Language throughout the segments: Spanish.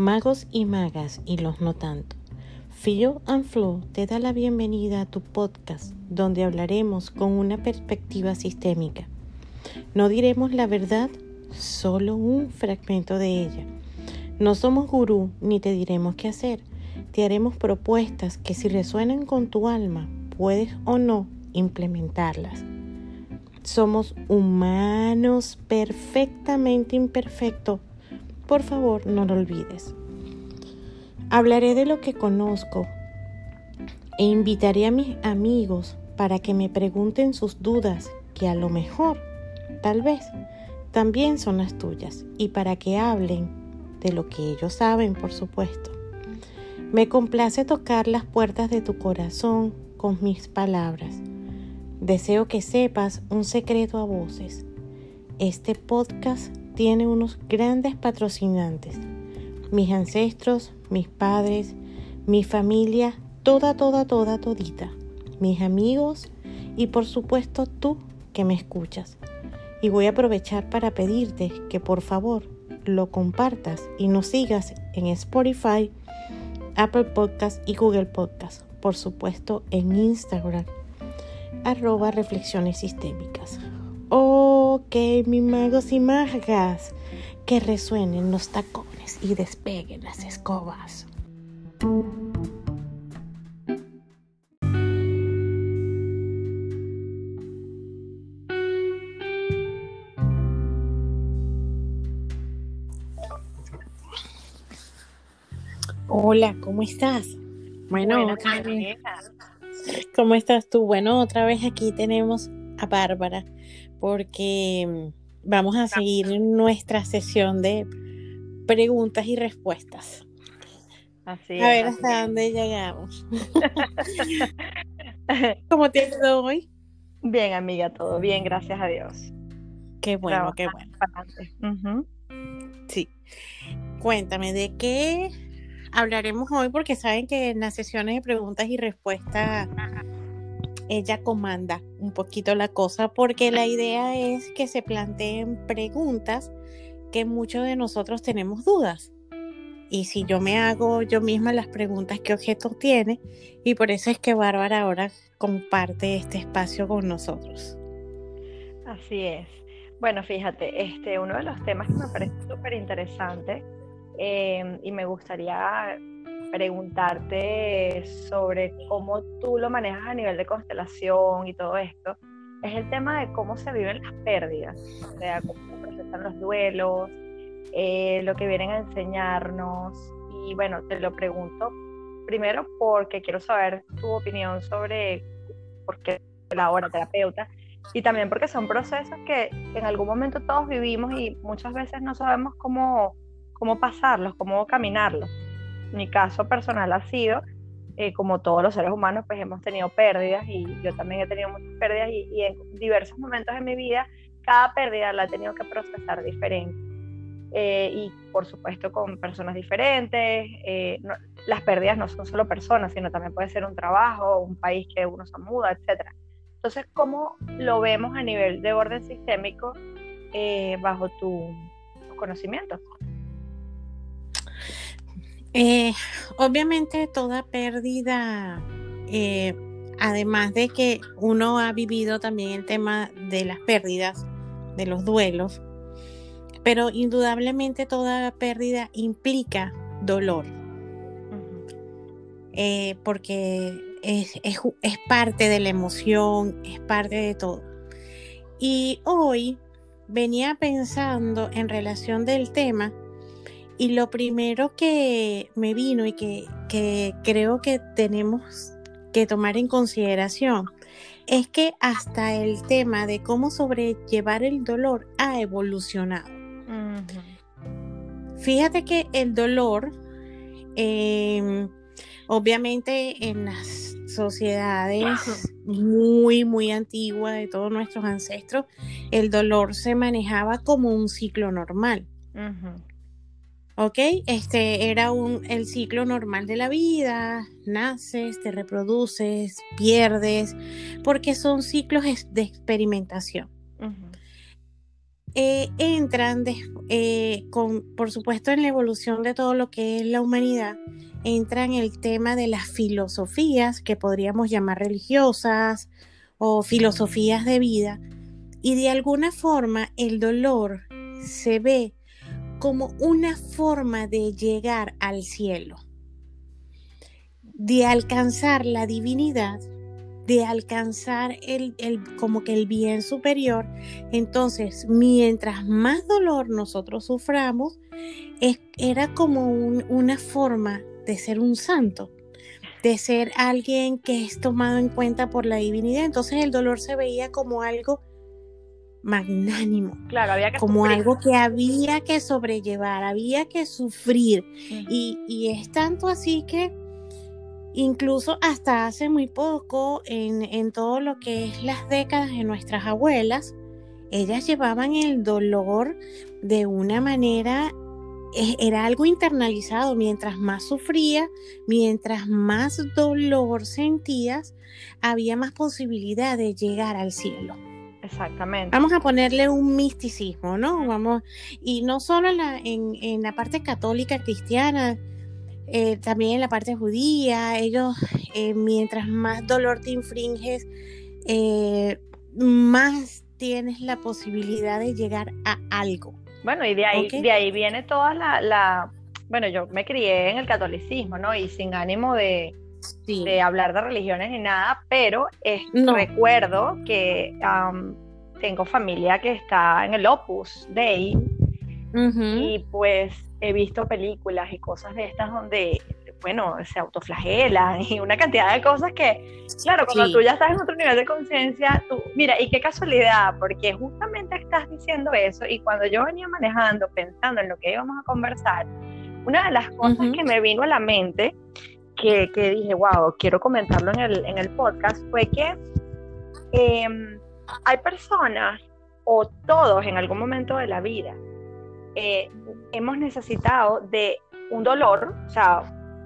Magos y magas y los no tanto. Fio and Flow te da la bienvenida a tu podcast donde hablaremos con una perspectiva sistémica. No diremos la verdad, solo un fragmento de ella. No somos gurú ni te diremos qué hacer. Te haremos propuestas que si resuenan con tu alma, puedes o no implementarlas. Somos humanos perfectamente imperfectos. Por favor, no lo olvides. Hablaré de lo que conozco e invitaré a mis amigos para que me pregunten sus dudas, que a lo mejor, tal vez, también son las tuyas, y para que hablen de lo que ellos saben, por supuesto. Me complace tocar las puertas de tu corazón con mis palabras. Deseo que sepas un secreto a voces. Este podcast tiene unos grandes patrocinantes. Mis ancestros, mis padres, mi familia, toda, toda, toda, todita. Mis amigos y por supuesto tú que me escuchas. Y voy a aprovechar para pedirte que por favor lo compartas y nos sigas en Spotify, Apple Podcast y Google Podcast. Por supuesto en Instagram arroba reflexiones sistémicas. Ok, mis magos y magas, que resuenen los tacones y despeguen las escobas. Hola, ¿cómo estás? Bueno, bueno ¿Cómo estás tú? Bueno, otra vez aquí tenemos a Bárbara porque mm, vamos a seguir nuestra sesión de preguntas y respuestas. Así a ver hasta dónde llegamos. ¿Cómo te ha hoy? Bien, amiga, todo bien, gracias a Dios. Qué bueno, qué bueno. Sí. Cuéntame, ¿de qué hablaremos hoy porque saben que en las sesiones de preguntas y respuestas ella comanda un poquito la cosa porque la idea es que se planteen preguntas que muchos de nosotros tenemos dudas. Y si yo me hago yo misma las preguntas, ¿qué objeto tiene? Y por eso es que Bárbara ahora comparte este espacio con nosotros. Así es. Bueno, fíjate, este, uno de los temas que me parece súper interesante Em, y me gustaría preguntarte sobre cómo tú lo manejas a nivel de constelación y todo esto, es el tema de cómo se viven las pérdidas, o sea, cómo se procesan los duelos, eh, lo que vienen a enseñarnos. Y bueno, te lo pregunto primero porque quiero saber tu opinión sobre por qué la hora terapeuta y también porque son procesos que en algún momento todos vivimos y muchas veces no sabemos cómo cómo pasarlos, cómo caminarlos. Mi caso personal ha sido, eh, como todos los seres humanos, pues hemos tenido pérdidas y yo también he tenido muchas pérdidas y, en diversos momentos de mi vida, cada pérdida la he tenido que procesar diferente. Eh, y por supuesto con personas diferentes. Eh, las pérdidas no son solo personas, sino también puede ser un trabajo, un país que uno se muda, etc. Entonces, ¿cómo lo vemos a nivel de orden sistémico bajo tu, tus conocimientos? Eh, obviamente toda pérdida, eh, además de que uno ha vivido también el tema de las pérdidas, de los duelos, pero indudablemente toda pérdida implica dolor, eh, porque es, es parte de la emoción, es parte de todo. Y hoy venía pensando en relación del tema, y lo primero que me vino y que, creo que tenemos que tomar en consideración es que hasta el tema de cómo sobrellevar el dolor ha evolucionado. Fíjate que el dolor, em, obviamente en las sociedades muy, muy antiguas de todos nuestros ancestros, el dolor se manejaba como un ciclo normal. ¿Ok? Este era un, el ciclo normal de la vida, naces, te reproduces, pierdes, porque son ciclos de experimentación. eh, entran, eh, con, por supuesto, en la evolución de todo lo que es la humanidad, entran el tema de las filosofías que podríamos llamar religiosas o filosofías de vida. Y de alguna forma el dolor se ve como una forma de llegar al cielo, de alcanzar la divinidad de alcanzar el, como que el bien superior. Entonces, mientras más dolor nosotros suframos, era como una forma de ser un santo, de ser alguien que es tomado en cuenta por la divinidad. Entonces el dolor se veía como algo magnánimo, claro, había que como algo que había que sobrellevar, había que sufrir. y, y es tanto así que Incluso hasta hace muy poco, en, todo lo que es las décadas de nuestras abuelas, ellas llevaban el dolor de una manera, e, era algo internalizado, mientras más sufría, mientras más dolor sentías, había más posibilidad de llegar al cielo. Exactamente. Vamos a ponerle un misticismo, ¿no? Vamos, y no solo en, en la parte católica cristiana, eh, también en la parte judía, ellos, eh, mientras más dolor te infringes, eh, más tienes la posibilidad de llegar a algo. Bueno, y de ahí, de ahí viene toda la, Bueno, yo me crié en el catolicismo, ¿no? Y sin ánimo de, de hablar de religiones ni nada, pero recuerdo que tengo familia que está en el Opus Dei. Y pues he visto películas y cosas de estas donde, bueno, se autoflagelan y una cantidad de cosas que, claro, cuando tú ya estás en otro nivel de conciencia, tú, mira, y qué casualidad, porque justamente estás diciendo eso y cuando yo venía manejando, pensando en lo que íbamos a conversar, una de las cosas que me vino a la mente, que, que, dije, wow, quiero comentarlo en el, en el podcast, fue que em, hay personas o todos en algún momento de la vida eh, hemos necesitado de un dolor, o sea,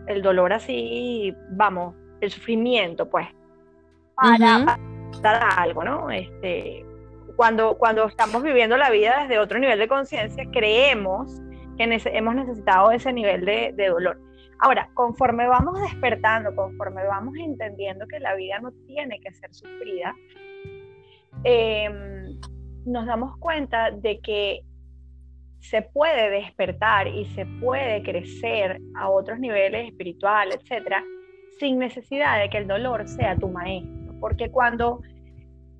el dolor así, vamos, el sufrimiento, pues, para dar algo, ¿no? Este, cuando, cuando estamos viviendo la vida desde otro nivel de conciencia, creemos que hemos necesitado ese nivel de, dolor. Ahora, conforme vamos despertando, conforme vamos entendiendo que la vida no tiene que ser sufrida, em, nos damos cuenta de que se puede despertar y se puede crecer a otros niveles espirituales, etcétera, sin necesidad de que el dolor sea tu maestro. Porque cuando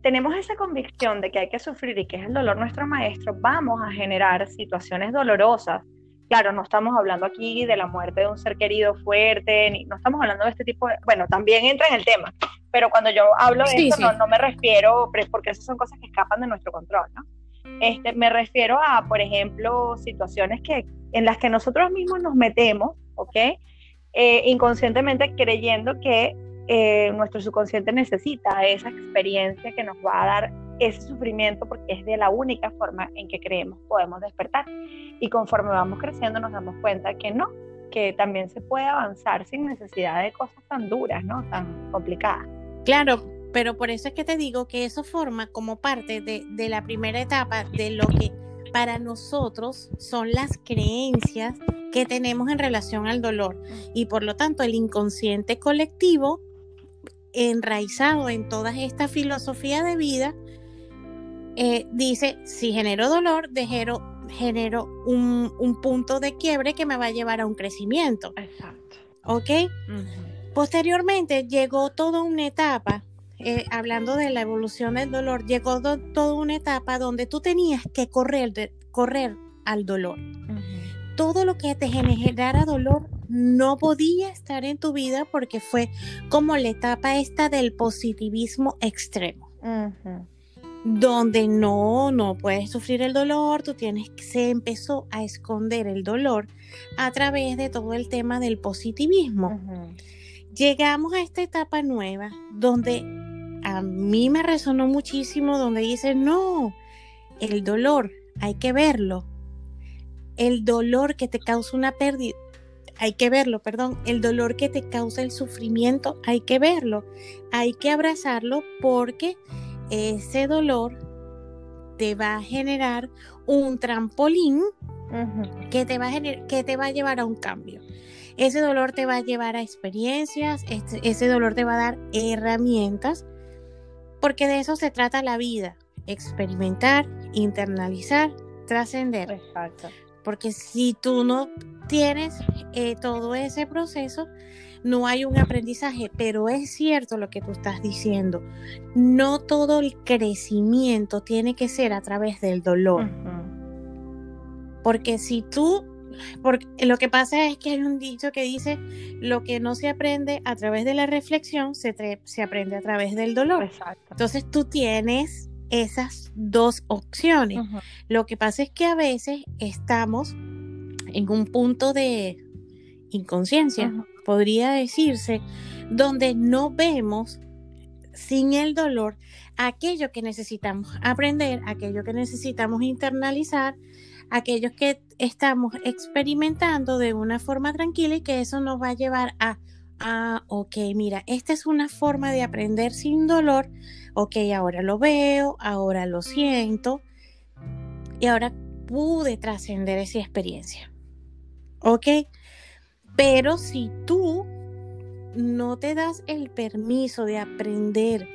tenemos esa convicción de que hay que sufrir y que es el dolor nuestro maestro, vamos a generar situaciones dolorosas. Claro, no estamos hablando aquí de la muerte de un ser querido fuerte, ni, no estamos hablando de este tipo de... Bueno, también entra en el tema, pero cuando yo hablo de esto No, no me refiero, porque esas son cosas que escapan de nuestro control, ¿no? Este, me refiero a, por ejemplo, situaciones que, en las que nosotros mismos nos metemos, ¿ok? Eh, inconscientemente creyendo que eh, nuestro subconsciente necesita esa experiencia que nos va a dar ese sufrimiento porque es de la única forma en que creemos podemos despertar. Y conforme vamos creciendo nos damos cuenta que no, que también se puede avanzar sin necesidad de cosas tan duras, ¿no? Tan complicadas. Claro, pero por eso es que te digo que eso forma como parte de, la primera etapa de lo que para nosotros son las creencias que tenemos en relación al dolor. Y por lo tanto, el inconsciente colectivo, enraizado en toda esta filosofía de vida, eh, dice, si genero dolor, genero, un, punto de quiebre que me va a llevar a un crecimiento. Exacto. ¿Ok? Posteriormente llegó toda una etapa eh, hablando de la evolución del dolor, llegó toda una etapa donde tú tenías que correr, correr al dolor. Todo lo que te generara dolor no podía estar en tu vida porque fue como la etapa esta del positivismo extremo. Donde no, no puedes sufrir el dolor, tú tienes se empezó a esconder el dolor a través de todo el tema del positivismo. Llegamos a esta etapa nueva donde a mí me resonó muchísimo donde dice, no, el dolor, hay que verlo. El dolor que te causa una pérdida, hay que verlo, perdón. El dolor que te causa el sufrimiento, hay que verlo. Hay que abrazarlo porque ese dolor te va a generar un trampolín que, te va a que te va a llevar a un cambio. Ese dolor te va a llevar a experiencias, este, ese dolor te va a dar herramientas, porque de eso se trata la vida, experimentar, internalizar, trascender. Exacto. Porque si tú no tienes eh, todo ese proceso, no hay un aprendizaje, pero es cierto lo que tú estás diciendo. No todo el crecimiento tiene que ser a través del dolor. Porque si tú, porque lo que pasa es que hay un dicho que dice, lo que no se aprende a través de la reflexión, se, se aprende a través del dolor. Entonces tú tienes esas dos opciones. Lo que pasa es que a veces estamos en un punto de inconsciencia podría decirse, donde no vemos sin el dolor aquello que necesitamos aprender, aquello que necesitamos internalizar, aquellos que estamos experimentando de una forma tranquila y que eso nos va a llevar a, ah, ok, mira, esta es una forma de aprender sin dolor, ok, ahora lo veo, ahora lo siento y ahora pude trascender esa experiencia. ¿Ok? Pero si tú no te das el permiso de aprender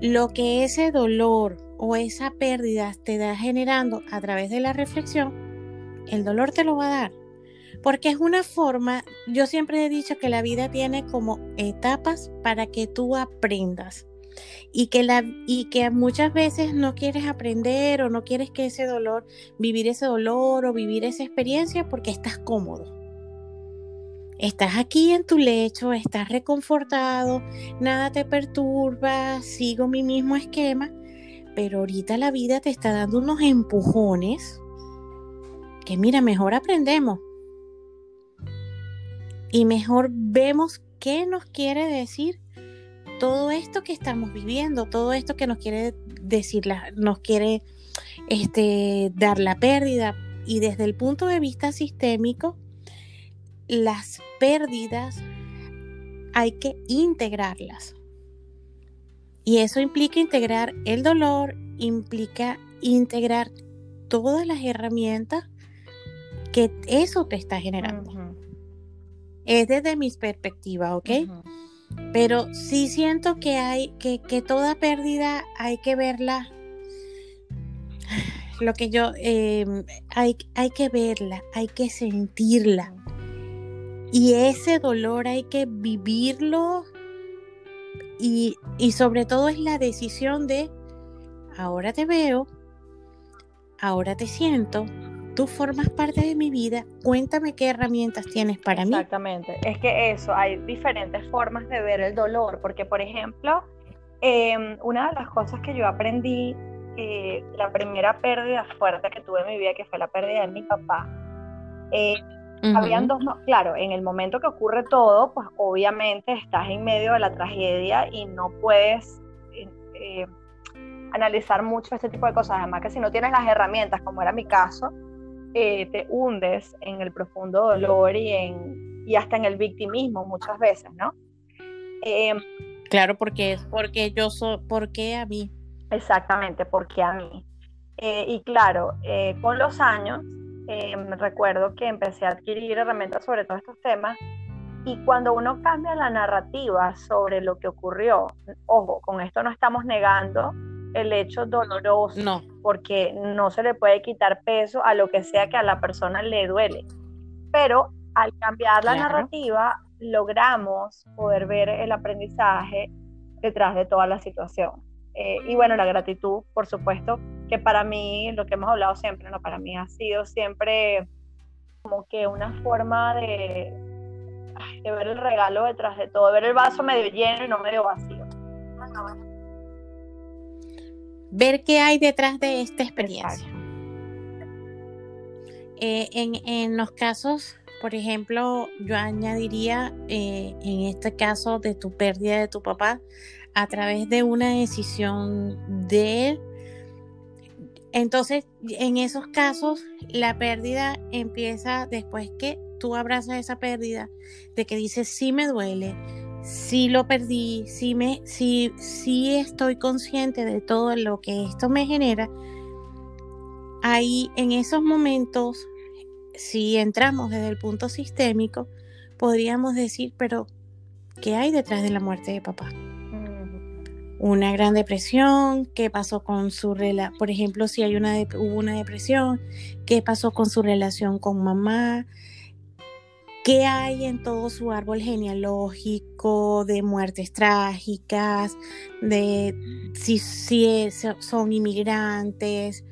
lo que ese dolor o esa pérdida te da generando a través de la reflexión, el dolor te lo va a dar. Porque es una forma, yo siempre he dicho que la vida tiene como etapas para que tú aprendas. Y que, la, y que muchas veces no quieres aprender o no quieres que ese dolor, vivir ese dolor o vivir esa experiencia porque estás cómodo. Estás aquí en tu lecho, estás reconfortado, nada te perturba, sigo mi mismo esquema, pero ahorita la vida te está dando unos empujones que mira, mejor aprendemos. Y mejor vemos qué nos quiere decir todo esto que estamos viviendo, todo esto que nos quiere decir, nos quiere este, dar la pérdida. Y desde el punto de vista sistémico, las pérdidas hay que integrarlas. Y eso implica integrar el dolor, implica integrar todas las herramientas que eso te está generando. Es desde mi perspectiva, ¿ok? Pero sí siento que hay, que, toda pérdida hay que verla. Lo que yo, em, hay, hay que verla, hay que sentirla. Y ese dolor hay que vivirlo y, sobre todo es la decisión de, ahora te veo, ahora te siento, tú formas parte de mi vida, cuéntame qué herramientas tienes para mí. Exactamente, es que eso, hay diferentes formas de ver el dolor, porque por ejemplo, em, una de las cosas que yo aprendí, la primera pérdida fuerte que tuve en mi vida, que fue la pérdida de mi papá, eh, habían dos, claro, en el momento que ocurre todo, pues obviamente estás en medio de la tragedia y no puedes eh, eh, analizar mucho este tipo de cosas. Además que si no tienes las herramientas, como era mi caso, eh, te hundes en el profundo dolor y, en, y hasta en el victimismo muchas veces, ¿no? claro, porque es porque yo soy, porque a mí. Exactamente, porque a mí. y claro, con los años eh, recuerdo que empecé a adquirir herramientas sobre todos estos temas y cuando uno cambia la narrativa sobre lo que ocurrió, ojo, con esto no estamos negando el hecho doloroso, no. porque no se le puede quitar peso a lo que sea que a la persona le duele. Pero al cambiar la narrativa, logramos poder ver el aprendizaje detrás de toda la situación. Eh, y bueno, la gratitud, por supuesto, que para mí, lo que hemos hablado siempre, ¿no? Para mí ha sido siempre como que una forma de, de ver el regalo detrás de todo, ver el vaso medio lleno y no medio vacío. Ver qué hay detrás de esta experiencia. Eh, en, en, los casos, por ejemplo, yo añadiría eh, en este caso de tu pérdida de tu papá, a través de una decisión de él. Entonces, en esos casos, la pérdida empieza después que tú abrazas esa pérdida, de que dices, sí me duele, sí lo perdí, sí, me, sí, sí estoy consciente de todo lo que esto me genera. ahí en esos momentos, si entramos desde el punto sistémico, podríamos decir, pero ¿qué hay detrás de la muerte de papá? Una gran depresión, ¿qué pasó con su relación? Por ejemplo, si hay una hubo una depresión, ¿qué pasó con su relación con mamá? ¿Qué hay en todo su árbol genealógico de muertes trágicas, de si, si son inmigrantes,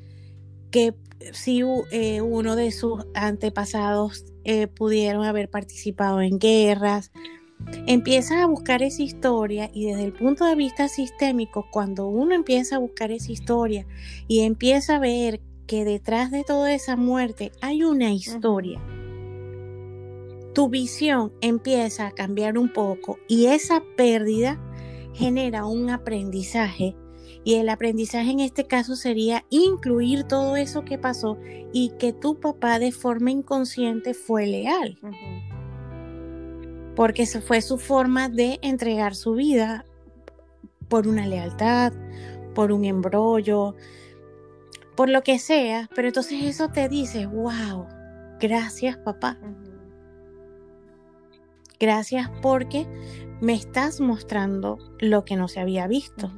que si eh, uno de sus antepasados eh, pudieron haber participado en guerras. Empieza a buscar esa historia y desde el punto de vista sistémico, cuando uno empieza a buscar esa historia y empieza a ver que detrás de toda esa muerte hay una historia, tu visión empieza a cambiar un poco y esa pérdida genera un aprendizaje y el aprendizaje en este caso sería incluir todo eso que pasó y que tu papá de forma inconsciente fue leal. Porque esa fue su forma de entregar su vida por una lealtad, por un embrollo, por lo que sea. Pero entonces eso te dice, wow, gracias papá. Gracias porque me estás mostrando lo que no se había visto.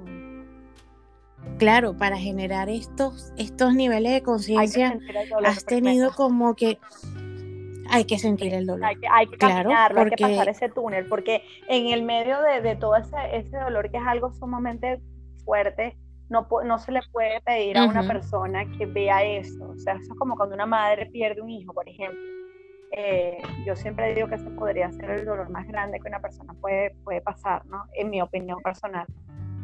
Claro, para generar estos, estos niveles de conciencia has tenido como que hay que sentir el dolor. Hay que, hay caminarlo, hay que pasar ese túnel, porque en el medio de, todo ese, ese, dolor que es algo sumamente fuerte, no, no se le puede pedir a una persona que vea eso. O sea, eso es como cuando una madre pierde un hijo, por ejemplo. Eh, yo siempre digo que ese podría ser el dolor más grande que una persona puede, puede pasar, ¿no? En mi opinión personal.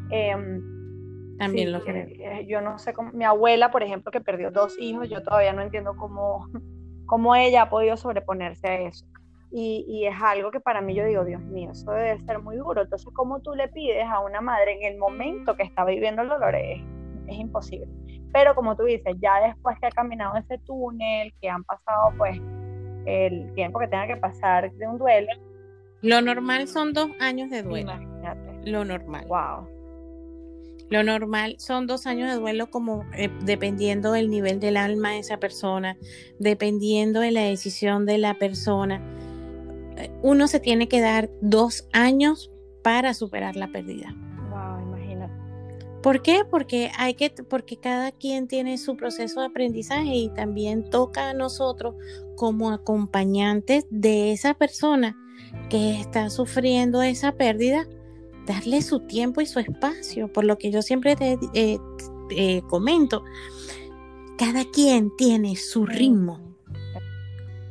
Em, también lo creo. Eh, yo no sé cómo, mi abuela, por ejemplo, que perdió dos hijos, yo todavía no entiendo cómo, cómo ella ha podido sobreponerse a eso. Y, y, es algo que para mí yo digo, Dios mío, eso debe ser muy duro. Entonces, ¿cómo tú le pides a una madre en el momento que está viviendo el dolor? Es, es imposible. Pero como tú dices, ya después que ha caminado ese túnel, que han pasado pues el tiempo que tenga que pasar de un duelo. Lo normal son dos años de duelo. Imagínate. Lo normal. Wow. Lo normal son dos años de duelo como eh, dependiendo del nivel del alma de esa persona, dependiendo de la decisión de la persona. Eh, uno se tiene que dar dos años para superar la pérdida. Wow, imagínate. ¿Por qué? Porque hay que, porque cada quien tiene su proceso de aprendizaje y también toca a nosotros como acompañantes de esa persona que está sufriendo esa pérdida darle su tiempo y su espacio, por lo que yo siempre te eh, eh, comento, cada quien tiene su ritmo.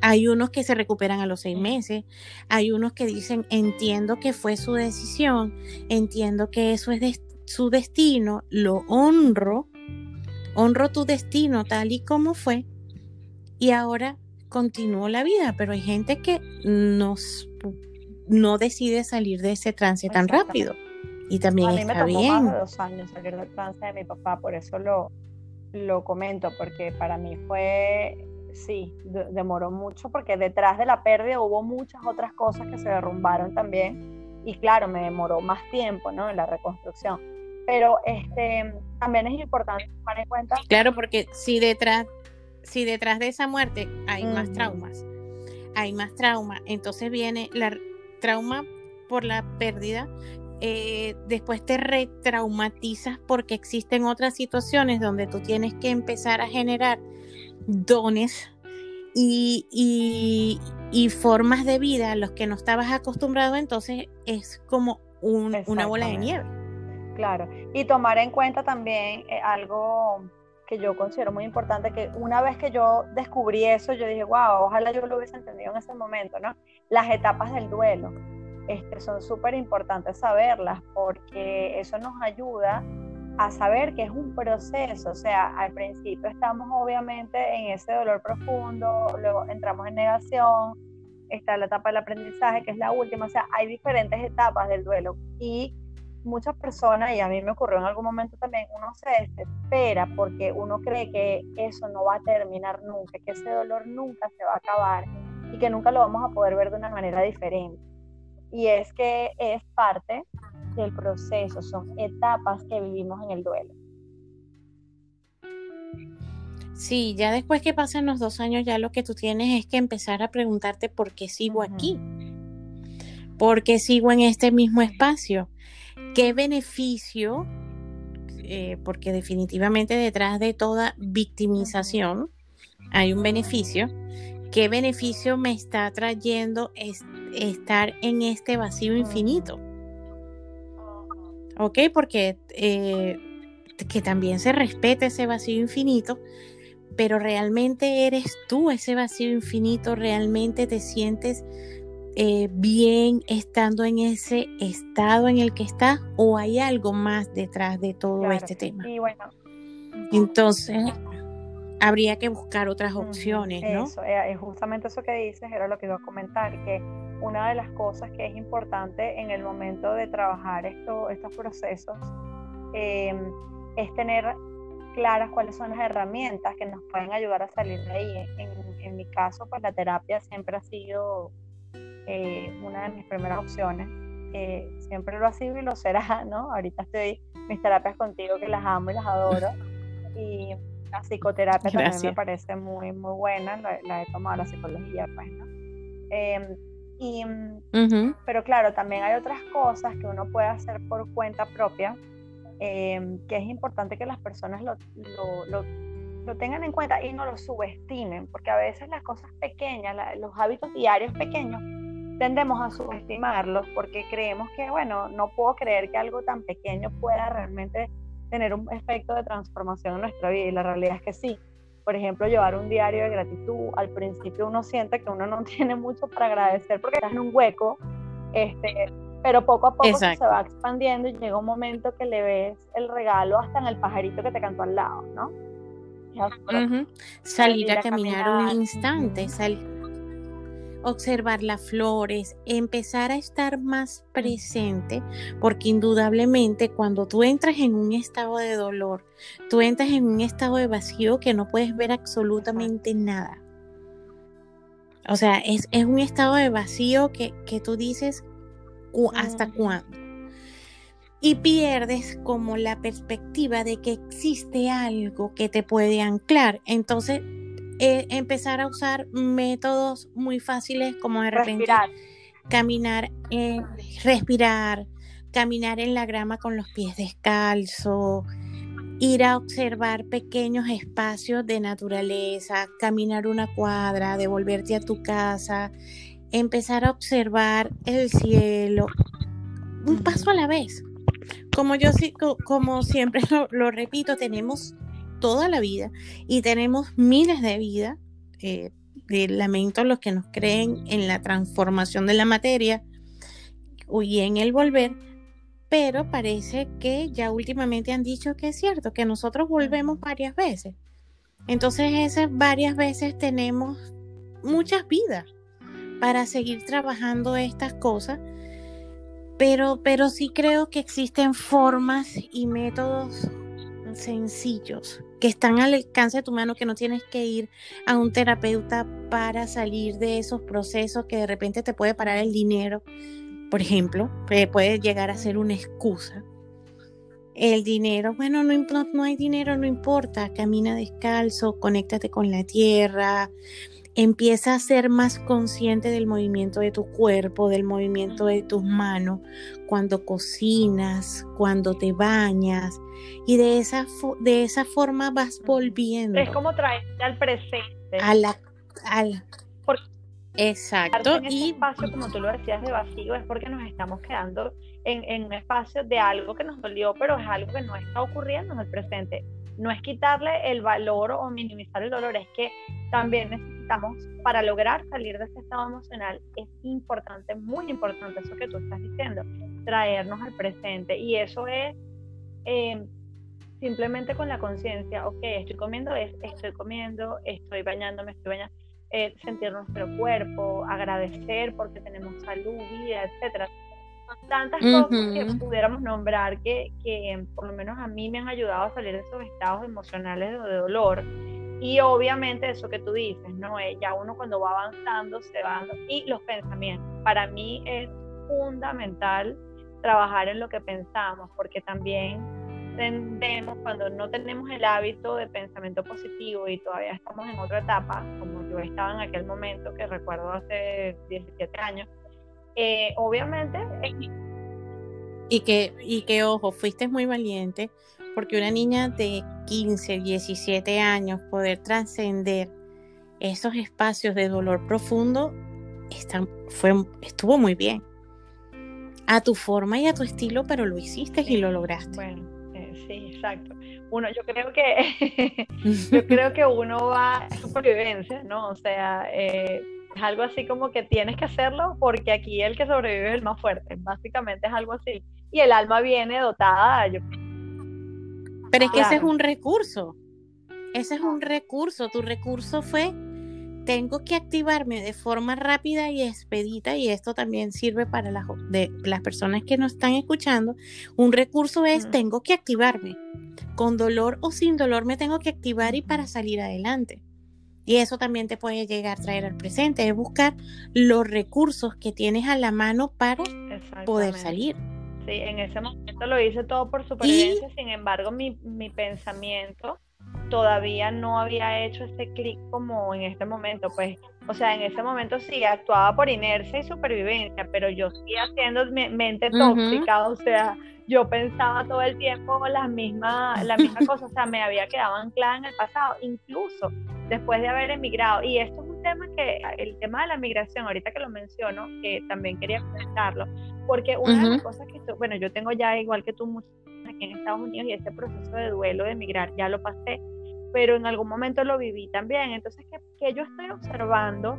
Hay unos que se recuperan a los seis meses, hay unos que dicen, entiendo que fue su decisión, entiendo que eso es su destino, lo honro, honro tu destino tal y como fue, y ahora continúo la vida, pero hay gente que nos no decide salir de ese trance tan rápido. Y también a mí me tomó más de dos años salir del trance de mi papá, por eso lo, lo comento, porque para mí fue, sí, demoró mucho, porque detrás de la pérdida hubo muchas otras cosas que se derrumbaron también. Y claro, me demoró más tiempo, ¿no? En la reconstrucción. Pero este, también es importante tomar en cuenta. Claro, porque si detrás, si detrás de esa muerte hay más traumas, hay más trauma, entonces viene la trauma por la pérdida, eh, después te retraumatizas porque existen otras situaciones donde tú tienes que empezar a generar dones y, formas de vida a los que no estabas acostumbrado, entonces es como una bola de nieve. Claro, y tomar en cuenta también eh, algo que yo considero muy importante, que una vez que yo descubrí eso, yo dije, wow, ojalá yo lo hubiese entendido en ese momento, ¿no? Las etapas del duelo este, son súper importantes saberlas porque eso nos ayuda a saber que es un proceso, o sea, al principio estamos obviamente en ese dolor profundo, luego entramos en negación, está la etapa del aprendizaje, que es la última, o sea, hay diferentes etapas del duelo y muchas personas, y a mí me ocurrió en algún momento también, uno se desespera porque uno cree que eso no va a terminar nunca, que ese dolor nunca se va a acabar y que nunca lo vamos a poder ver de una manera diferente. Y es que es parte del proceso, son etapas que vivimos en el duelo. Sí, ya después que pasan los dos años, ya lo que tú tienes es que empezar a preguntarte por qué sigo aquí, por qué sigo en este mismo espacio, qué beneficio, eh, porque definitivamente detrás de toda victimización hay un beneficio, qué beneficio me está trayendo estar en este vacío infinito. ¿Ok? Porque eh, que también se respete ese vacío infinito, pero realmente eres tú ese vacío infinito, realmente te sientes eh, bien estando en ese estado en el que estás o hay algo más detrás de todo este tema. Y bueno. Entonces, habría que buscar otras opciones, ¿no? Eso, eh, justamente eso que dices era lo que iba a comentar, que una de las cosas que es importante en el momento de trabajar esto, estos procesos eh, es tener claras cuáles son las herramientas que nos pueden ayudar a salir de ahí. En, mi caso, pues la terapia siempre ha sido eh, una de mis primeras opciones. Eh, siempre lo ha sido y lo será, ¿no? Ahorita estoy mis terapias contigo que las amo y las adoro. Y la psicoterapia también me parece muy, muy buena. La, he tomado la psicología, pues, ¿no? Em, y, Pero claro, también hay otras cosas que uno puede hacer por cuenta propia Em, que es importante que las personas lo, lo, tengan en cuenta y no lo subestimen, porque a veces las cosas pequeñas, los hábitos diarios pequeños, tendemos a subestimarlos porque creemos que, bueno, no puedo creer que algo tan pequeño pueda realmente tener un efecto de transformación en nuestra vida y la realidad es que sí. Por ejemplo, llevar un diario de gratitud, al principio uno siente que uno no tiene mucho para agradecer porque estás en un hueco, este, pero poco a poco se va expandiendo y llega un momento que le ves el regalo hasta en el pajarito que te cantó al lado, ¿no? Salir, a, caminar, un instante, observar las flores, empezar a estar más presente, porque indudablemente cuando tú entras en un estado de dolor, tú entras en un estado de vacío que no puedes ver absolutamente nada. O sea, es, es un estado de vacío que, que tú dices, hasta cuándo. Y pierdes como la perspectiva de que existe algo que te puede anclar. Entonces, eh, empezar a usar métodos muy fáciles como de repente caminar, eh, respirar, caminar en la grama con los pies descalzos, ir a observar pequeños espacios de naturaleza, caminar una cuadra, devolverte a tu casa, empezar a observar el cielo un paso a la vez. Como yo como siempre lo, repito, tenemos toda la vida y tenemos miles de vidas. Eh, de lamento los que nos creen en la transformación de la materia y en el volver, pero parece que ya últimamente han dicho que es cierto, que nosotros volvemos varias veces. Entonces esas varias veces tenemos muchas vidas para seguir trabajando estas cosas, pero, pero sí creo que existen formas y métodos sencillos que están al alcance de tu mano, que no tienes que ir a un terapeuta para salir de esos procesos que de repente te puede parar el dinero, por ejemplo, puede llegar a ser una excusa. El dinero, bueno, no, no hay dinero, no importa, camina descalzo, conéctate con la tierra, empieza a ser más consciente del movimiento de tu cuerpo, del movimiento de tus manos, cuando cocinas, cuando te bañas, y de esa, de esa forma vas volviendo. Es como traerte al presente. A la, al, Exacto. En y espacio, como tú lo decías, de vacío, es porque nos estamos quedando en, en un espacio de algo que nos dolió, pero es algo que no está ocurriendo en el presente. No es quitarle el valor o minimizar el dolor, es que también necesitamos, para lograr salir de ese estado emocional, es importante, muy importante eso que tú estás diciendo, traernos al presente. Y eso es em, simplemente con la conciencia, ok, estoy comiendo, estoy comiendo, estoy bañándome, estoy bañando, eh, sentir nuestro cuerpo, agradecer porque tenemos salud, vida, etcétera. Tantas cosas que pudiéramos nombrar que, que por lo menos a mí me han ayudado a salir de esos estados emocionales de dolor y obviamente eso que tú dices, ¿no? Eh, ya uno cuando va avanzando se va dando. Y los pensamientos. Para mí es fundamental trabajar en lo que pensamos, porque también tendemos, cuando no tenemos el hábito de pensamiento positivo y todavía estamos en otra etapa, como yo estaba en aquel momento, que recuerdo hace 17 años, eh, obviamente... Y que, y que, ojo, fuiste muy valiente, porque una niña de 15, 17 años poder trascender esos espacios de dolor profundo están, fue, estuvo muy bien. A tu forma y a tu estilo, pero lo hiciste y lo lograste. Bueno, eh, sí, exacto. Uno, yo creo que yo creo que uno va a supervivencia, ¿no? O sea, eh, es algo así como que tienes que hacerlo porque aquí el que sobrevive es el más fuerte. Básicamente es algo así. Y el alma viene dotada. Yo... Pero es que ese es un recurso. Ese es un recurso. Tu recurso fue tengo que activarme de forma rápida y expedita y esto también sirve para las, de, las personas que nos están escuchando. Un recurso es tengo que activarme. Con dolor o sin dolor me tengo que activar y para salir adelante. Y eso también te puede llegar a traer al presente, es buscar los recursos que tienes a la mano para poder salir. Sí, en ese momento lo hice todo por supervivencia, sin embargo mi, mi pensamiento todavía no había hecho ese clic como en este momento, pues, o sea, en ese momento sí actuaba por inercia y supervivencia, pero yo sí haciendo mente tóxica, o sea, yo pensaba todo el tiempo las mismas, la misma cosa, o sea, me había quedado anclada en el pasado, incluso después de haber emigrado. Y esto es un tema que, el tema de la migración, ahorita que lo menciono, que también quería comentarlo, porque una de las cosas que, bueno, yo tengo ya igual que tú muchos aquí en Estados Unidos y este proceso de duelo de emigrar ya lo pasé, pero en algún momento lo viví también. Entonces, que, yo estoy observando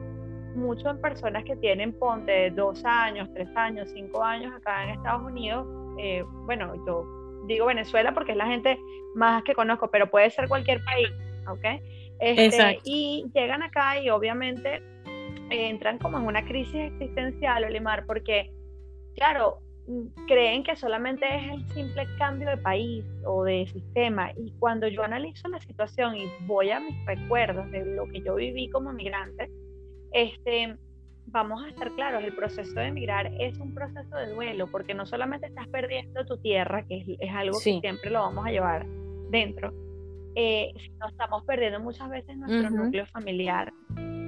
mucho en personas que tienen, ponte, de dos años, tres años, cinco años acá en Estados Unidos, eh, bueno, yo digo Venezuela porque es la gente más que conozco, pero puede ser cualquier país, ¿ok? Este, y llegan acá y obviamente entran como en una crisis existencial, Olimar, porque, claro, creen que solamente es el simple cambio de país o de sistema. Y cuando yo analizo la situación y voy a mis recuerdos de lo que yo viví como migrante, este, vamos a estar claros, el proceso de emigrar es un proceso de duelo, porque no solamente estás perdiendo tu tierra, que es, algo que siempre lo vamos a llevar dentro, eh, sino estamos perdiendo muchas veces nuestro núcleo familiar,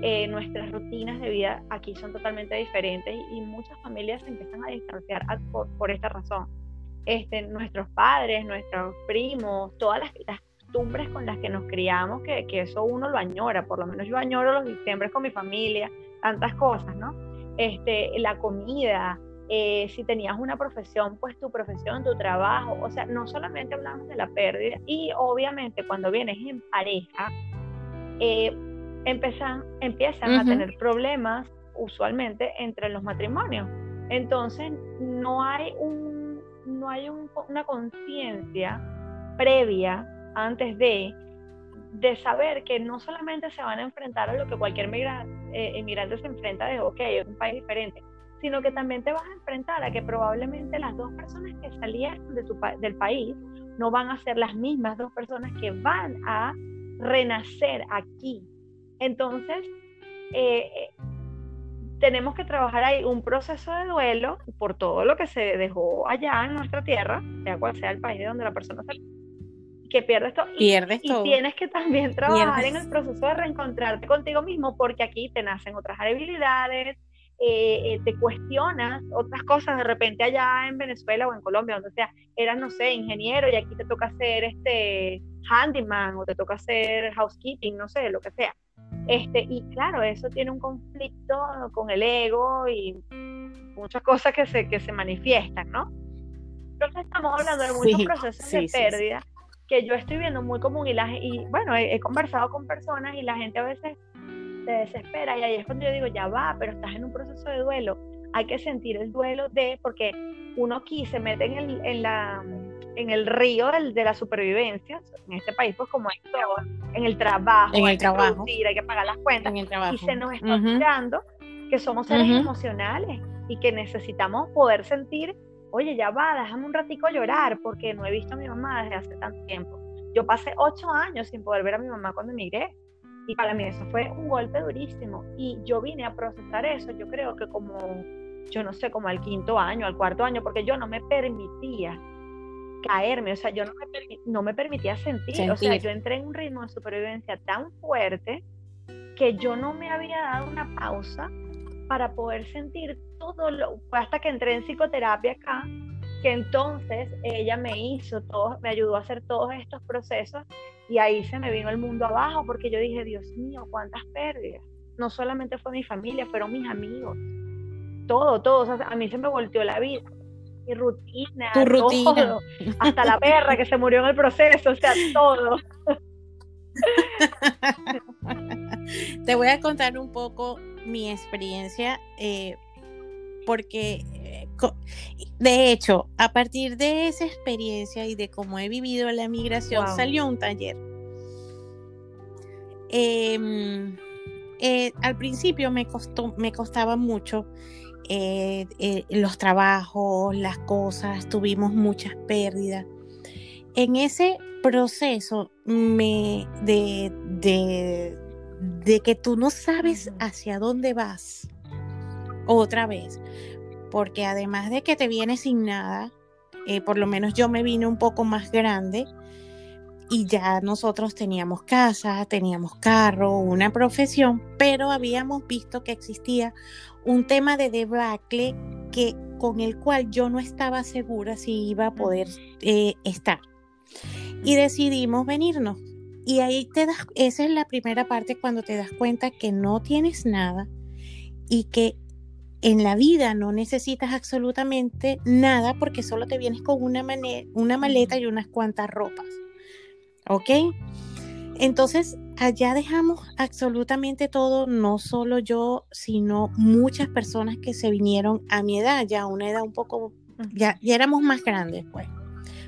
eh, nuestras rutinas de vida aquí son totalmente diferentes y, muchas familias se empiezan a distanciar por, esta razón. Este, nuestros padres, nuestros primos, todas las, costumbres con las que nos criamos, que, que, eso uno lo añora, por lo menos yo añoro los diciembres con mi familia, tantas cosas, ¿no? Este, la comida, eh, si tenías una profesión, pues tu profesión, tu trabajo, o sea, no solamente hablamos de la pérdida y obviamente cuando vienes en pareja, eh, empiezan, empiezan a tener problemas usualmente entre los matrimonios. Entonces, no hay, un, no hay una conciencia previa antes de, de saber que no solamente se van a enfrentar a lo que cualquier eh, inmigrante se enfrenta de, ok, es un país diferente, sino que también te vas a enfrentar a que probablemente las dos personas que salieron del país no van a ser las mismas dos personas que van a renacer aquí. Entonces, eh, eh, tenemos que trabajar ahí un proceso de duelo por todo lo que se dejó allá en nuestra tierra, sea cual sea el país de donde la persona se que pierdes todo. Pierdes y, y tienes que también trabajar en el proceso de reencontrarte contigo mismo porque aquí te nacen otras habilidades, eh, te cuestionas otras cosas de repente allá en Venezuela o en Colombia, donde sea, eras, no sé, ingeniero y aquí te toca hacer este handyman o te toca hacer housekeeping, no sé, lo que sea. Este, y claro, eso tiene un conflicto con el ego y muchas cosas que se, que se manifiestan, ¿no? Entonces estamos hablando de muchos procesos de pérdida que yo estoy viendo muy común y, la, y bueno, he, conversado con personas y la gente a veces se desespera y ahí es cuando yo digo, ya va, pero estás en un proceso de duelo, hay que sentir el duelo de, porque uno aquí se mete en, el, en la en el río del, de la supervivencia, en este país pues como es todo, en el trabajo, en el hay trabajo. Que hay que pagar las cuentas, en el trabajo. y se nos está olvidando que somos seres emocionales y que necesitamos poder sentir, oye, ya va, déjame un ratico llorar porque no he visto a mi mamá desde hace tanto tiempo. Yo pasé ocho años sin poder ver a mi mamá cuando emigré y para mí eso fue un golpe durísimo y yo vine a procesar eso, yo creo que como, yo no sé, como al quinto año, al cuarto año, porque yo no me permitía caerme, o sea, yo no me, no me permitía sentir. o sea, yo entré en un ritmo de supervivencia tan fuerte que yo no me había dado una pausa para poder sentir todo lo, hasta que entré en psicoterapia acá, que entonces ella me hizo todo, me ayudó a hacer todos estos procesos y ahí se me vino el mundo abajo porque yo dije, Dios mío, cuántas pérdidas. No solamente fue mi familia, fueron mis amigos. Todo, todo. O sea, a mí se me volteó la vida. Mi rutina, tu rutina. Todo, hasta la perra que se murió en el proceso, o sea, todo. Te voy a contar un poco mi experiencia, eh, porque eh, de hecho, a partir de esa experiencia y de cómo he vivido la migración, salió un taller. Em, eh, al principio me costó, me costaba mucho los trabajos, las cosas, tuvimos muchas pérdidas. En ese proceso me, de, de, que tú no sabes hacia dónde vas otra vez, porque además de que te vienes sin nada, eh, por lo menos yo me vine un poco más grande y ya nosotros teníamos casa, teníamos carro, una profesión, pero habíamos visto que existía un tema de debacle que, con el cual yo no estaba segura si iba a poder eh, estar. Y decidimos venirnos. Y ahí te das, esa es la primera parte cuando te das cuenta que no tienes nada y que en la vida no necesitas absolutamente nada porque solo te vienes con una, una maleta y unas cuantas ropas. ¿Ok? Entonces, allá dejamos absolutamente todo, no solo yo, sino muchas personas que se vinieron a mi edad, ya a una edad un poco, ya, ya éramos más grandes, pues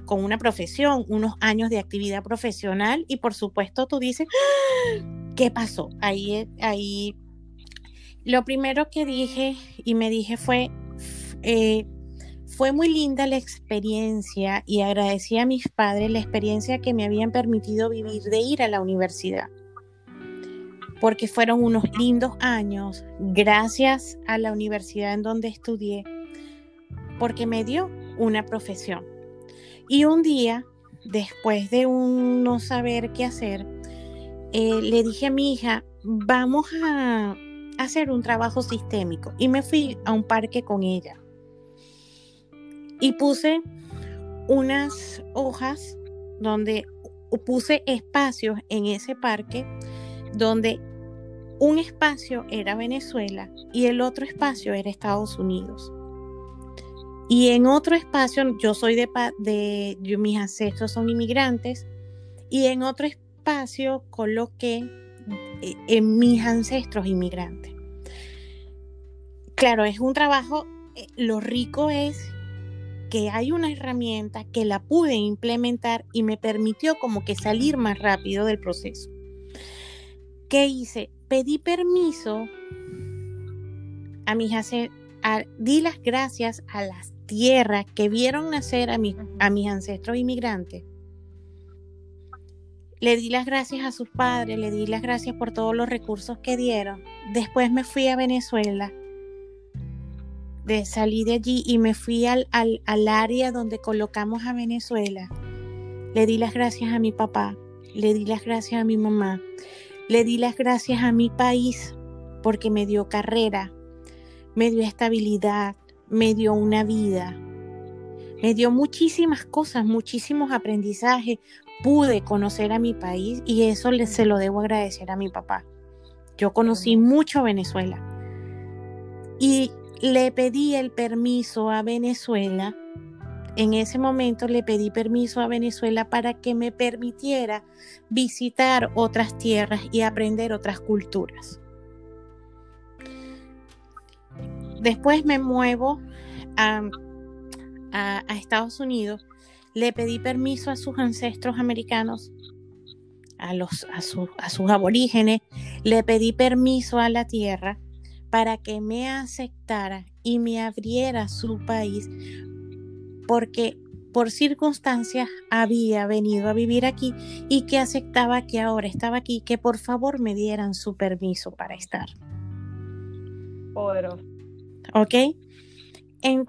con una profesión, unos años de actividad profesional y por supuesto tú dices, ¡Ah! ¿qué pasó? Ahí, ahí, lo primero que dije y me dije fue, eh, fue muy linda la experiencia y agradecí a mis padres la experiencia que me habían permitido vivir de ir a la universidad. Porque fueron unos lindos años, gracias a la universidad en donde estudié, porque me dio una profesión y un día, después de un no saber qué hacer, eh, le dije a mi hija, vamos a hacer un trabajo sistémico. Y me fui a un parque con ella. Y puse unas hojas donde puse espacios en ese parque donde un espacio era Venezuela y el otro espacio era Estados Unidos. Y en otro espacio, yo soy de, de mis ancestros son inmigrantes, y en otro espacio coloqué eh, en mis ancestros inmigrantes. Claro, es un trabajo, eh, lo rico es que hay una herramienta que la pude implementar y me permitió como que salir más rápido del proceso. ¿Qué hice? Pedí permiso a mis ancestros, di las gracias a las tierra que vieron nacer a, a mis ancestros inmigrantes, le di las gracias a sus padres, le di las gracias por todos los recursos que dieron. Después me fui a Venezuela, de, salí de allí y me fui al, al, al área donde colocamos a Venezuela. Le di las gracias a mi papá, le di las gracias a mi mamá, le di las gracias a mi país porque me dio carrera, me dio estabilidad, me dio una vida, me dio muchísimas cosas, muchísimos aprendizajes, pude conocer a mi país y eso le, se lo debo agradecer a mi papá. Yo conocí mucho Venezuela y le pedí el permiso a Venezuela. En ese momento le pedí permiso a Venezuela para que me permitiera visitar otras tierras y aprender otras culturas. Después me muevo a, Estados Unidos. Le pedí permiso a sus ancestros americanos, a, los, a, a sus aborígenes. Le pedí permiso a la tierra para que me aceptara y me abriera su país, porque por circunstancias había venido a vivir aquí y que aceptaba que ahora estaba aquí, que por favor me dieran su permiso para estar. Poderoso. ¿Ok? En,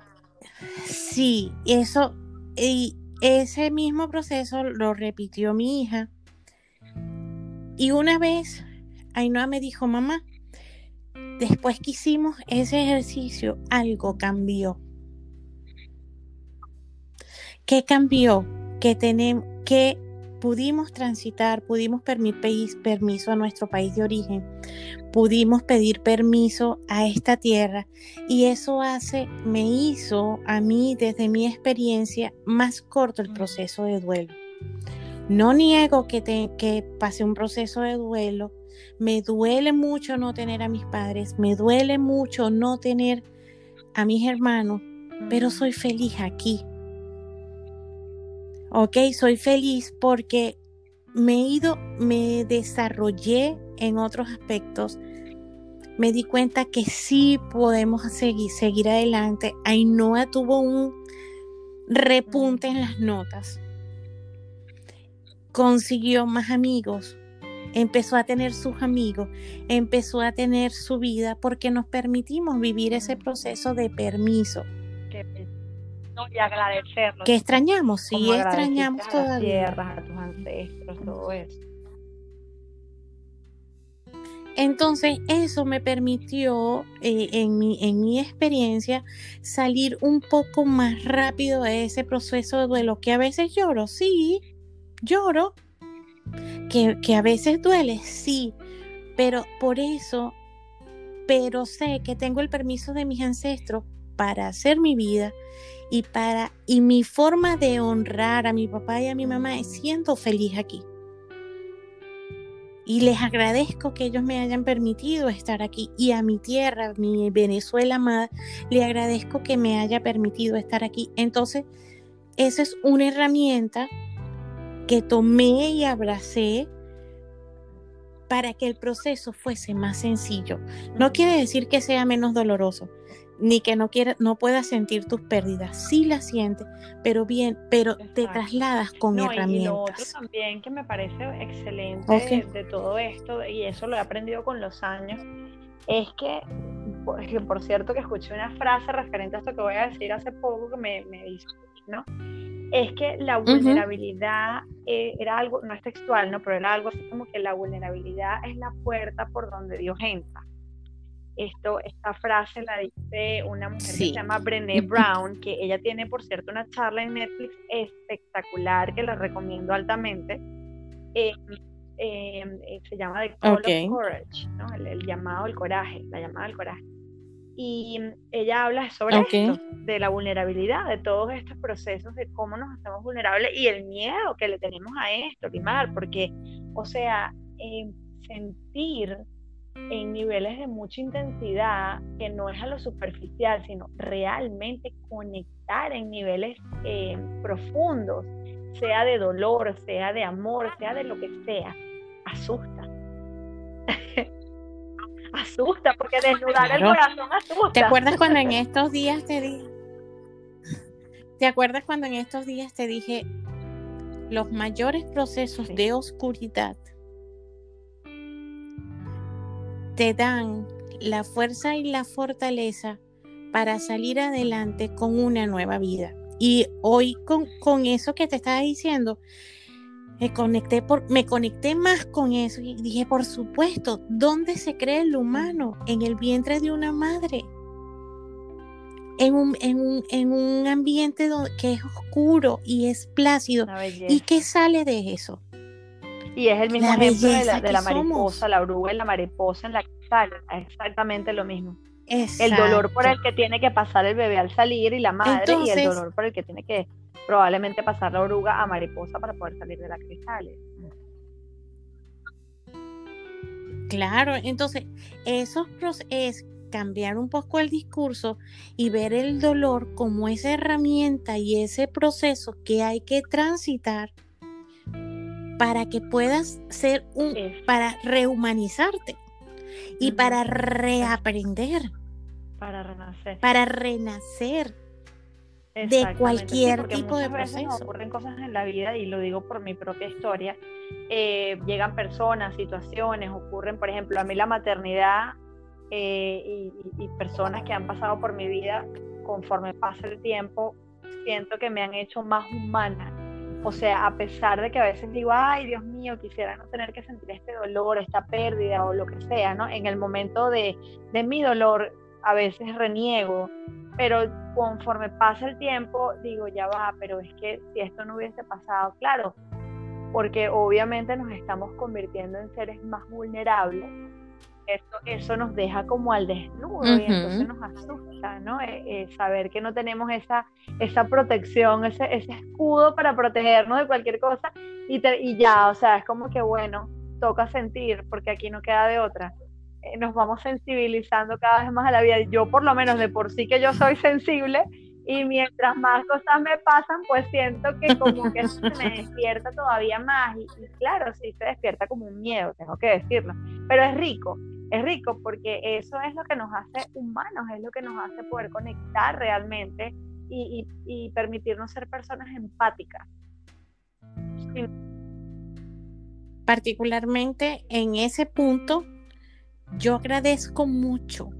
sí, eso, y, ese mismo proceso lo repitió mi hija. Y una vez, Ainhoa me dijo, mamá, después que hicimos ese ejercicio, algo cambió. ¿Qué cambió? Que, tenemos, que pudimos transitar, pudimos pedir permiso a nuestro país de origen, pudimos pedir permiso a esta tierra y eso hace, me hizo a mí desde mi experiencia más corto el proceso de duelo. No niego que, te, que pasé un proceso de duelo, me duele mucho no tener a mis padres, me duele mucho no tener a mis hermanos, pero soy feliz aquí. Ok, soy feliz porque me he ido, me desarrollé en otros aspectos. Me di cuenta que sí podemos seguir, seguir adelante. Ainhoa tuvo un repunte en las notas. Consiguió más amigos. Empezó a tener sus amigos. Empezó a tener su vida porque nos permitimos vivir ese proceso de permiso y. Que extrañamos, sí, extrañamos a las tierras, a tus ancestros, todo eso. Entonces eso me permitió, eh, en, mi, en mi experiencia, salir un poco más rápido de ese proceso de duelo, que a veces lloro, sí, lloro, que, que a veces duele, sí, pero por eso, pero sé que tengo el permiso de mis ancestros para hacer mi vida y para y mi forma de honrar a mi papá y a mi mamá es siendo feliz aquí. Y les agradezco que ellos me hayan permitido estar aquí. Y a mi tierra, mi Venezuela amada, le agradezco que me haya permitido estar aquí. Entonces, esa es una herramienta que tomé y abracé para que el proceso fuese más sencillo. No quiere decir que sea menos doloroso, ni que no quiera, no puedas sentir tus pérdidas. Sí las sientes, pero bien, pero te trasladas con herramientas. Y lo otro también que me parece excelente de, todo esto, y eso lo he aprendido con los años, es que, por, cierto, que escuché una frase referente a esto que voy a decir hace poco que me, me hizo, ¿no? Es que la vulnerabilidad eh, era algo, no es textual, ¿no? Pero era algo así como que la vulnerabilidad es la puerta por donde Dios entra. Esto, esta frase la dice una mujer que se llama Brené Brown, que ella tiene, por cierto, una charla en Netflix espectacular que la recomiendo altamente. Eh, eh, eh, se llama The Call of Courage, ¿no? el, llamado al coraje, la llamada al coraje. Y ella habla sobre esto, de la vulnerabilidad, de todos estos procesos, de cómo nos hacemos vulnerables y el miedo que le tenemos a esto, Limar, porque, o sea, sentir en niveles de mucha intensidad, que no es a lo superficial, sino realmente conectar en niveles eh, profundos, sea de dolor, sea de amor, sea de lo que sea, asusta. asusta, porque desnudar el corazón asusta. ¿Te acuerdas cuando en estos días te dije? ¿Te acuerdas cuando en estos días te dije los mayores procesos de oscuridad te dan la fuerza y la fortaleza para salir adelante con una nueva vida. Y hoy con, con eso que te estaba diciendo, me conecté, por, me conecté más con eso y dije, por supuesto, ¿dónde se cree el humano? En el vientre de una madre. En un, en un, en un ambiente que es oscuro y es plácido. ¿Y qué sale de eso? Y es el mismo ejemplo de la, de la mariposa, la oruga y la mariposa en la que sale, es exactamente lo mismo. El dolor por el que tiene que pasar el bebé al salir y la madre, y el dolor por el que tiene que probablemente pasar la oruga a mariposa para poder salir de la cristal. Claro, entonces esos es cambiar un poco el discurso y ver el dolor como esa herramienta y ese proceso que hay que transitar para que puedas ser un, para rehumanizarte y para reaprender. Para renacer. Para renacer de cualquier tipo de proceso. ocurren cosas en la vida y lo digo por mi propia historia. Eh, llegan personas, situaciones, ocurren, por ejemplo, a mí la maternidad eh, y, y, personas que han pasado por mi vida conforme pasa el tiempo siento que me han hecho más humana. O sea, a pesar de que a veces digo, ay, Dios mío, quisiera no tener que sentir este dolor, esta pérdida o lo que sea, ¿no? En el momento de, de mi dolor, a veces reniego, pero conforme pasa el tiempo, digo, ya va, pero es que si esto no hubiese pasado, claro, porque obviamente nos estamos convirtiendo en seres más vulnerables eso, nos deja como al desnudo y entonces nos asusta, ¿no? Eh, eh, saber que no tenemos esa, esa protección, ese, ese escudo para protegernos de cualquier cosa y, y ya, o sea, es como que bueno, toca sentir porque aquí no queda de otra. Eh, nos vamos sensibilizando cada vez más a la vida. Yo por lo menos de por sí que yo soy sensible y mientras más cosas me pasan, pues siento que como que eso se me despierta todavía más y, y claro, sí se despierta como un miedo, tengo que decirlo, pero es rico, es rico porque eso es lo que nos hace humanos, es lo que nos hace poder conectar realmente y, permitirnos ser personas empáticas. Particularmente en ese punto, yo agradezco mucho.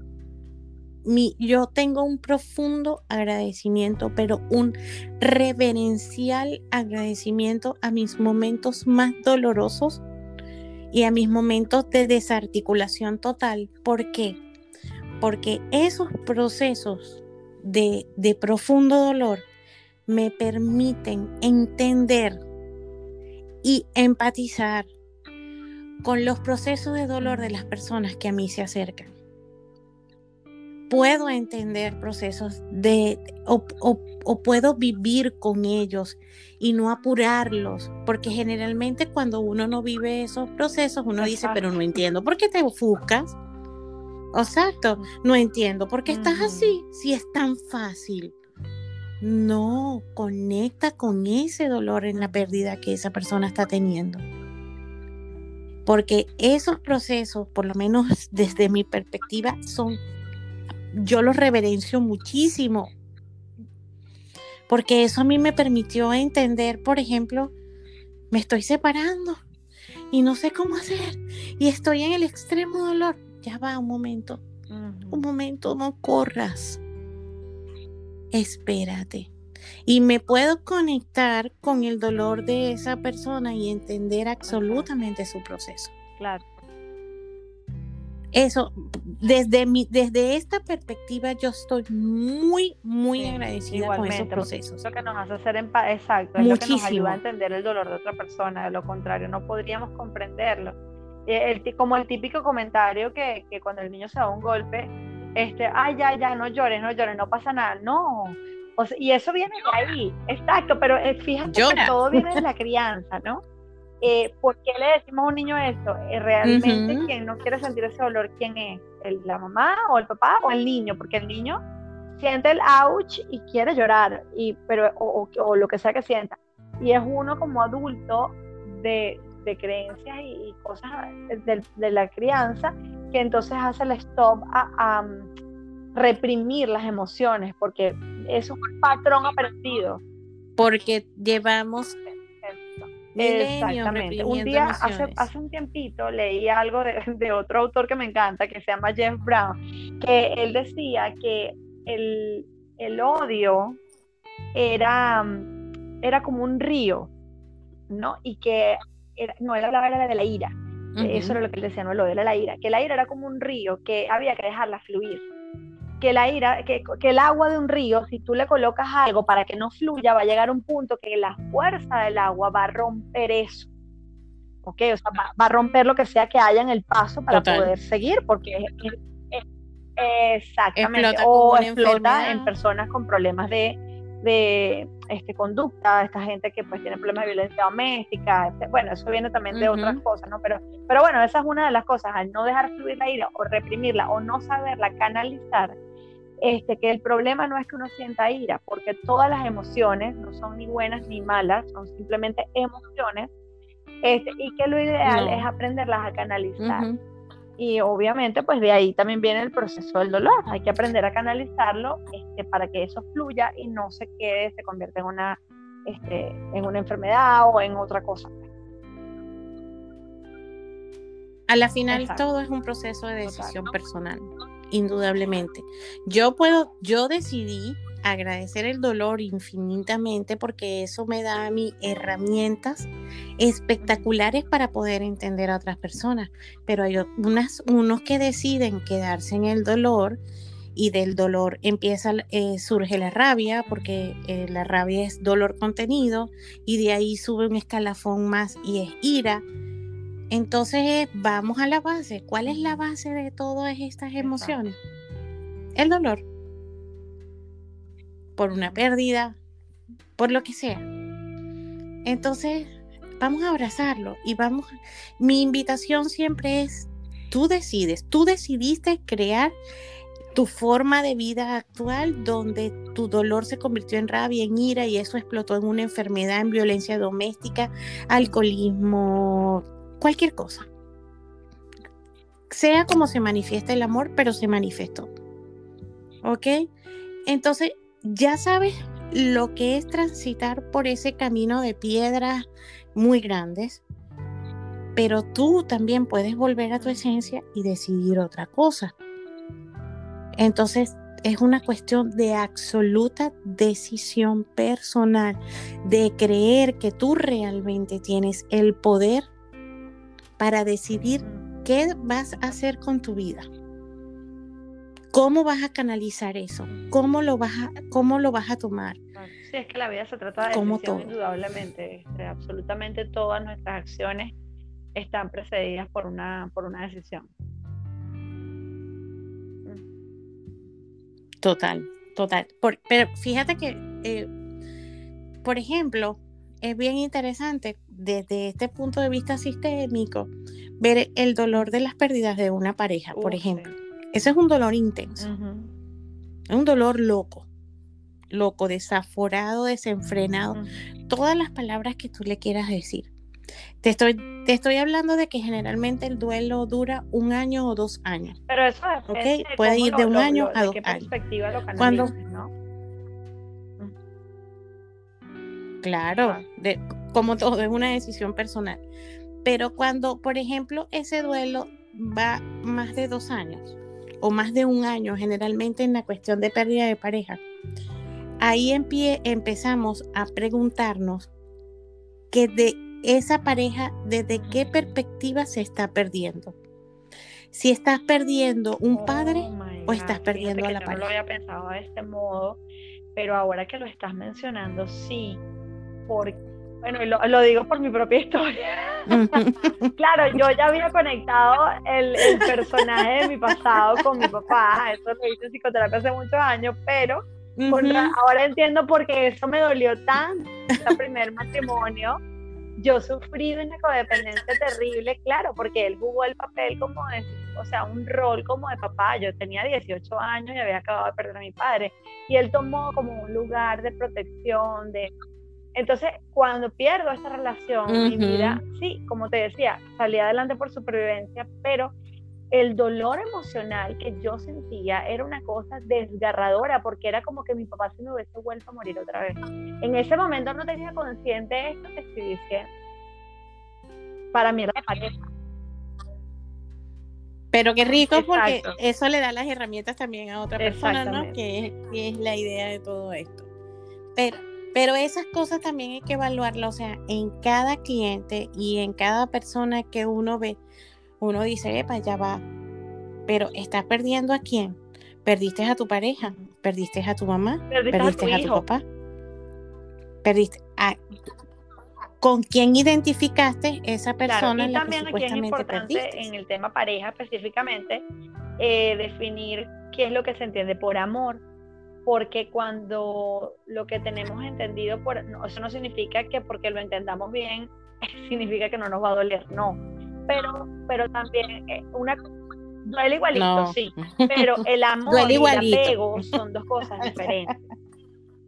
Yo tengo un profundo agradecimiento, pero un reverencial agradecimiento a mis momentos más dolorosos y a mis momentos de desarticulación total. ¿Por qué? Porque esos procesos de, de profundo dolor me permiten entender y empatizar con los procesos de dolor de las personas que a mí se acercan puedo entender procesos de o, puedo vivir con ellos y no apurarlos, porque generalmente cuando uno no vive esos procesos, uno dice, pero no entiendo, ¿por qué te ofuscas? Exacto, no entiendo, ¿por qué estás así? Si es tan fácil. No, conecta con ese dolor en la pérdida que esa persona está teniendo. Porque esos procesos, por lo menos desde mi perspectiva, son yo lo reverencio muchísimo, porque eso a mí me permitió entender, por ejemplo, me estoy separando y no sé cómo hacer y estoy en el extremo dolor. Ya va un momento, un momento, no corras. Espérate. Y me puedo conectar con el dolor de esa persona y entender absolutamente su proceso. Claro eso, desde, mi, desde esta perspectiva, yo estoy muy, muy agradecida con esos procesos. Lo que nos hace ser exacto, es lo que nos ayuda a entender el dolor de otra persona, de lo contrario, no podríamos comprenderlo. Eh, el, como el típico comentario que, que, cuando el niño se da un golpe, este, ay, ya, ya, no llores, no llores, no pasa nada. No, y eso viene de ahí, exacto, pero eh, fíjate que todo viene de la crianza, ¿no? Eh, ¿Por qué le decimos a un niño esto? Eh, realmente quien no quiere sentir ese dolor, ¿quién es? ¿El, ¿La mamá o el papá o el niño? Porque el niño siente el ouch y quiere llorar, y, pero, o, lo que sea que sienta. Y es uno como adulto de, de creencias y, cosas de, de, la crianza que entonces hace el stop a, a mm, reprimir las emociones, porque eso es un patrón aprendido. Porque llevamos Exactamente. Un día, hace, hace, un tiempito, leí algo de, otro autor que me encanta, que se llama Jeff Brown, que él decía que el, el odio era, era como un río, ¿no? Y que era, no era la era de la ira. Eso era lo que él decía, no el odio, era la ira. Que la ira era como un río que había que dejarla fluir que la ira, que, el agua de un río, si tú le colocas algo para que no fluya, va a llegar a un punto que la fuerza del agua va a romper eso. ¿Ok? O sea, va, a romper lo que sea que haya en el paso para poder seguir, porque es, exactamente. o explota en personas con problemas de, de este, conducta, esta gente que pues tiene problemas de violencia doméstica, este, bueno, eso viene también de otras cosas, ¿no? Pero, pero bueno, esa es una de las cosas, al no dejar fluir la ira o reprimirla o no saberla canalizar, este, que el problema no es que uno sienta ira, porque todas las emociones no son ni buenas ni malas, son simplemente emociones, este, y que lo ideal es aprenderlas a canalizar. Y obviamente, pues de ahí también viene el proceso del dolor. Hay que aprender a canalizarlo este, para que eso fluya y no se quede, se convierta en una, este, en una enfermedad o en otra cosa. A la final todo es un proceso de decisión personal indudablemente. Yo puedo, yo decidí agradecer el dolor infinitamente porque eso me da a mí herramientas espectaculares para poder entender a otras personas. Pero hay unos que deciden quedarse en el dolor y del dolor empieza, eh, surge la rabia, porque eh, la rabia es dolor contenido, y de ahí sube un escalafón más y es ira. Entonces vamos a la base. ¿Cuál es la base de todas estas emociones? El dolor. Por una pérdida, por lo que sea. Entonces, vamos a abrazarlo y vamos, mi invitación siempre es, tú decides, tú decidiste crear tu forma de vida actual donde tu dolor se convirtió en rabia, en ira y eso explotó en una enfermedad, en violencia doméstica, alcoholismo, cualquier cosa. Sea como se manifiesta el amor, pero se manifestó. ¿Ok? Entonces, ya sabes lo que es transitar por ese camino de piedras muy grandes, pero tú también puedes volver a tu esencia y decidir otra cosa. Entonces, es una cuestión de absoluta decisión personal, de creer que tú realmente tienes el poder para decidir qué vas a hacer con tu vida. ¿Cómo vas a canalizar eso? ¿Cómo lo vas a, cómo lo vas a tomar? Sí, es que la vida se trata de decisión, indudablemente. Este, absolutamente todas nuestras acciones están precedidas por una, por una decisión. Total, total. pero fíjate que, eh, por ejemplo, es bien interesante desde este punto de vista sistémico ver el dolor de las pérdidas de una pareja, por ejemplo. Ese es un dolor intenso. Es un dolor loco, loco, desaforado, desenfrenado. Todas las palabras que tú le quieras decir. Te estoy, te estoy hablando de que generalmente el duelo dura un año o dos años. Pero eso es, puede ir de un año a dos años. Cuando, Claro, de, como todo es una decisión personal. Pero cuando, por ejemplo, ese duelo va más de dos años o más de un año, generalmente en la cuestión de pérdida de pareja, ahí en pie empezamos a preguntarnos que de esa pareja desde qué perspectiva se está perdiendo. Si estás perdiendo un padre oh o estás perdiendo a la pareja. No lo había pensado de este modo, pero ahora que lo estás mencionando, sí, porque, bueno, lo, lo digo por mi propia historia. claro, yo ya había conectado el, el, personaje de mi pasado con mi papá, eso lo hice en psicoterapia hace muchos años, pero ahora entiendo por qué eso me dolió tanto, el primer matrimonio yo sufrí de una codependencia terrible, claro, porque él jugó el papel como de, o sea, un rol como de papá. Yo tenía 18 años y había acabado de perder a mi padre. Y él tomó como un lugar de protección, de... Entonces, cuando pierdo esta relación, mi vida, sí, como te decía, salí adelante por supervivencia, pero el dolor emocional que yo sentía era una cosa desgarradora porque era como que mi papá se me hubiese vuelto a morir otra vez. En ese momento no tenía consciente de esto que estoy diciendo. Para mí era de pareja. Pero qué rico porque eso le da las herramientas también a otra persona, ¿no? Que es, que es, la idea de todo esto. Pero, pero esas cosas también hay que evaluarlas, o sea, en cada cliente y en cada persona que uno ve uno dice, epa, ya va, pero ¿estás perdiendo a quién? ¿Perdiste a tu pareja? ¿Perdiste a tu mamá? ¿Perdiste, a, tu, papá? ¿Perdiste a... ¿Con quién identificaste esa persona? y también aquí es importante en el tema pareja específicamente eh, definir qué es lo que se entiende por amor porque cuando lo que tenemos entendido por eso no significa que porque lo entendamos bien significa que no nos va a doler, no pero, pero también eh, una duele igualito, sí, pero el amor y el apego son dos cosas diferentes.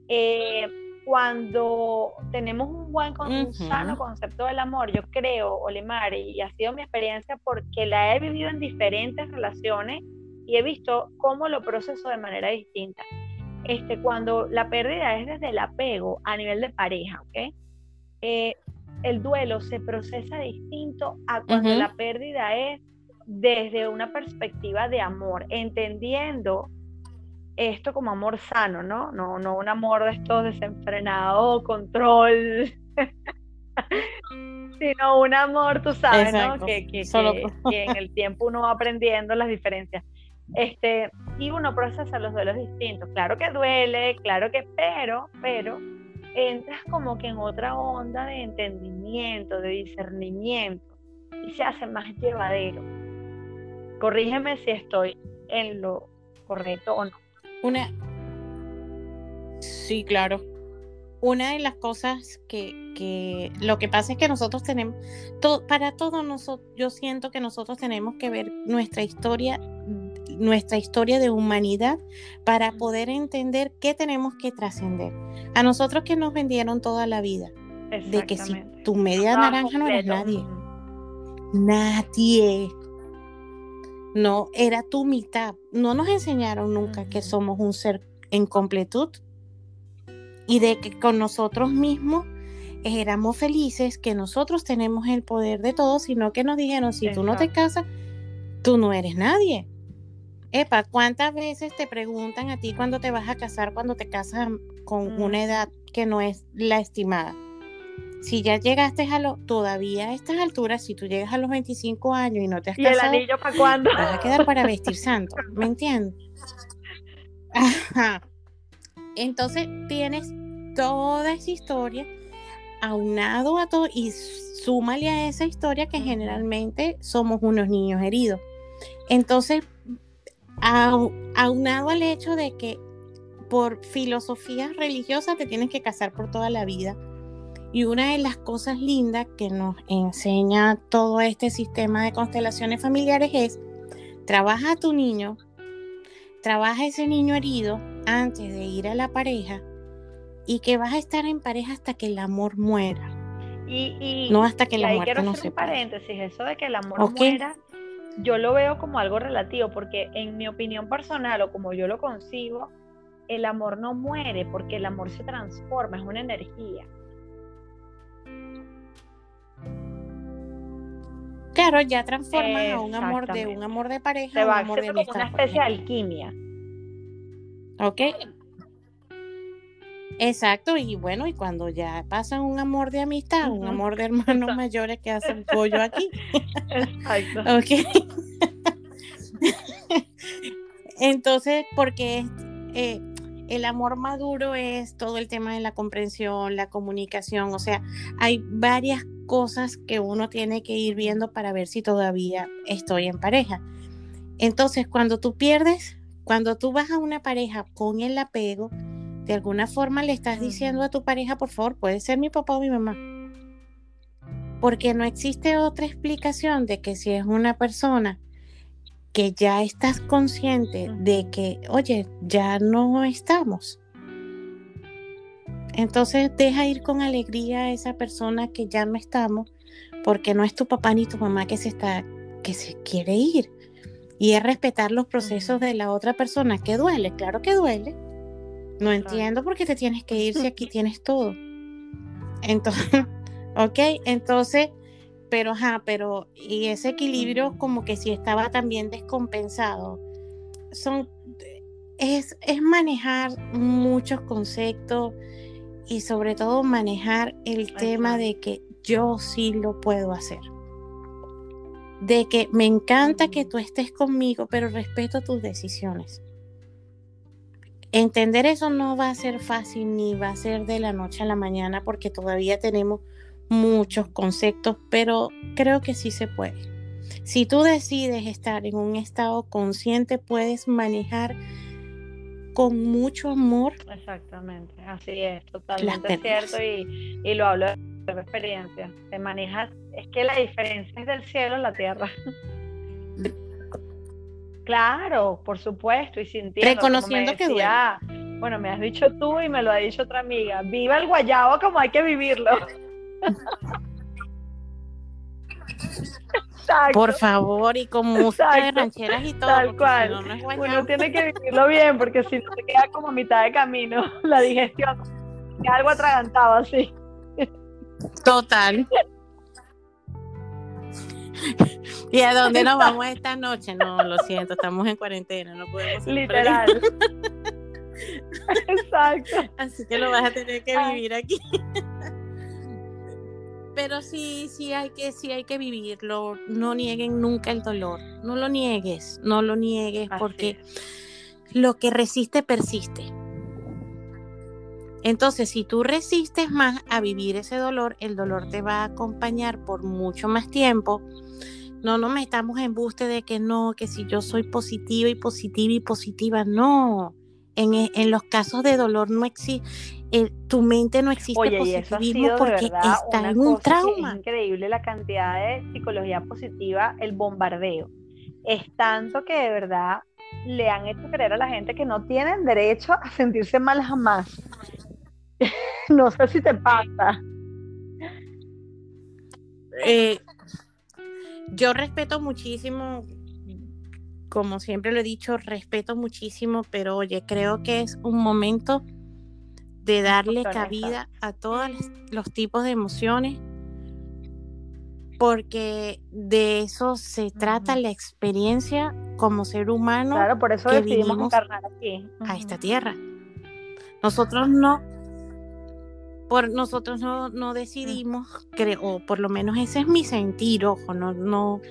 Eh, cuando tenemos un buen, un sano concepto del amor, yo creo, Olimar, y ha sido mi experiencia porque la he vivido en diferentes relaciones y he visto cómo lo proceso de manera distinta. Este, cuando la pérdida es desde el apego a nivel de pareja, ¿ok? Eh, el duelo se procesa distinto a cuando la pérdida es desde una perspectiva de amor, entendiendo esto como amor sano, ¿no? No, no un amor de estos desenfrenados, control, sino un amor, tú sabes, ¿no? Que, que, que, en el tiempo uno va aprendiendo las diferencias. Este, y uno procesa los duelos distintos. Claro que duele, claro que, pero, pero, entras como que en otra onda de entendimiento, de discernimiento, y se hace más llevadero. Corrígeme si estoy en lo correcto o no. Una. Sí, claro. Una de las cosas que, que lo que pasa es que nosotros tenemos, para todos nosotros, yo siento que nosotros tenemos que ver nuestra historia, nuestra historia de humanidad para poder entender qué tenemos que trascender. A nosotros que nos vendieron toda la vida, de que si tu media naranja no eres nadie. Nadie no era tu mitad. No nos enseñaron nunca que somos un ser en completud y de que con nosotros mismos éramos felices, que nosotros tenemos el poder de todo, sino que nos dijeron, si tú no te casas, tú no eres nadie. Epa, ¿cuántas veces te preguntan a ti cuando te vas a casar, cuando te casas con una edad que no es la estimada? si ya llegaste a lo, todavía a estas alturas, si tú llegas a los 25 años y no te has ¿Y el anillo para cuándo? Vas a quedar para vestir santo, ¿me entiendes? Entonces tienes toda esa historia aunado a todo y súmale a esa historia que generalmente somos unos niños heridos. Entonces, aunado al hecho de que por filosofías religiosas te tienes que casar por toda la vida, y una de las cosas lindas que nos enseña todo este sistema de constelaciones familiares es, trabaja a tu niño, trabaja ese niño herido antes de ir a la pareja y que vas a estar en pareja hasta que el amor muera. Y, no hasta que la muerte quiero no se un paréntesis, eso de que el amor muera, yo lo veo como algo relativo, porque en mi opinión personal o como yo lo concibo, el amor no muere porque el amor se transforma, es una energía. Claro, ya transformas a un amor de un amor de pareja a un amor de amistad. una especie de alquimia. Ok. Exacto, y bueno, y cuando ya pasa un amor de amistad, un amor de hermanos mayores que hacen pollo aquí. Exacto. ok. Entonces, porque eh, el amor maduro es todo el tema de la comprensión, la comunicación, o sea, hay varias cosas que uno tiene que ir viendo para ver si todavía estoy en pareja. Entonces, cuando tú pierdes, cuando tú vas a una pareja con el apego, de alguna forma le estás diciendo a tu pareja, por favor, puede ser mi papá o mi mamá. Porque no existe otra explicación de que si es una persona que ya estás consciente de que, oye, ya no estamos. Entonces deja ir con alegría a esa persona que ya no estamos, porque no es tu papá ni tu mamá que se está, que se quiere ir. Y es respetar los procesos de la otra persona, que duele, claro que duele. No entiendo por qué te tienes que ir si aquí tienes todo. Entonces, ok, entonces pero ajá, pero y ese equilibrio como que si estaba también descompensado. Son es, es manejar muchos conceptos y sobre todo manejar el tema de que yo sí lo puedo hacer. De que me encanta que tú estés conmigo, pero respeto tus decisiones. Entender eso no va a ser fácil ni va a ser de la noche a la mañana porque todavía tenemos muchos conceptos, pero creo que sí se puede. Si tú decides estar en un estado consciente, puedes manejar con mucho amor. Exactamente, así es, totalmente cierto y, y, lo hablo de experiencia. Te manejas, es que la diferencia es del cielo a la tierra. claro, por supuesto, y sintiendo. Reconociendo que duele. Bueno, me has dicho tú y me lo ha dicho otra amiga. Viva el guayabo como hay que vivirlo. Por favor, y con música de rancheras y todo. Tal cual. Uno tiene que vivirlo bien, porque si no se queda como a mitad de camino la digestión. algo atragantado así. Total. ¿Y a dónde nos vamos esta noche? No, lo siento, estamos en cuarentena, no podemos. Literal. Exacto. Así que lo vas a tener que vivir aquí. Pero sí, sí hay que, sí hay que vivirlo. No nieguen nunca el dolor. No lo niegues, no lo niegues, porque lo que resiste persiste. Entonces, si tú resistes más a vivir ese dolor, el dolor te va a acompañar por mucho más tiempo. No nos metamos en buste de que no, que si yo soy positiva y positiva y positiva, no. En, e, en los casos de dolor no existe, tu mente no existe Oye, positivismo porque está en un trauma. Es increíble la cantidad de psicología positiva, el bombardeo. Es tanto que de verdad le han hecho creer a la gente que no tienen derecho a sentirse mal jamás. no sé si te pasa. Eh, yo respeto muchísimo, como siempre lo he dicho, respeto muchísimo, pero oye, creo que es un momento de darle cabida a todos los tipos de emociones, porque de eso se trata la experiencia como ser humano. Claro, por eso decidimos encarnar aquí. A esta tierra. Nosotros no, por nosotros no, no decidimos, creo, o por lo menos ese es mi sentir, ojo, no, no,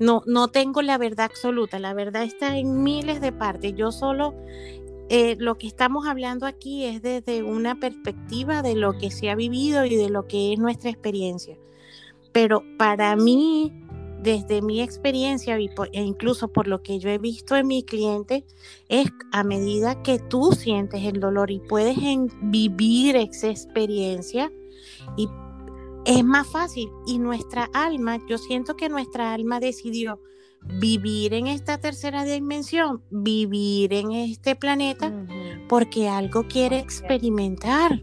no, no tengo la verdad absoluta, la verdad está en miles de partes. Yo solo eh, lo que estamos hablando aquí es desde una perspectiva de lo que se ha vivido y de lo que es nuestra experiencia. Pero para mí, desde mi experiencia e incluso por lo que yo he visto en mi cliente, es a medida que tú sientes el dolor y puedes vivir esa experiencia y es más fácil. Y nuestra alma, yo siento que nuestra alma decidió vivir en esta tercera dimensión, vivir en este planeta, porque algo quiere experimentar.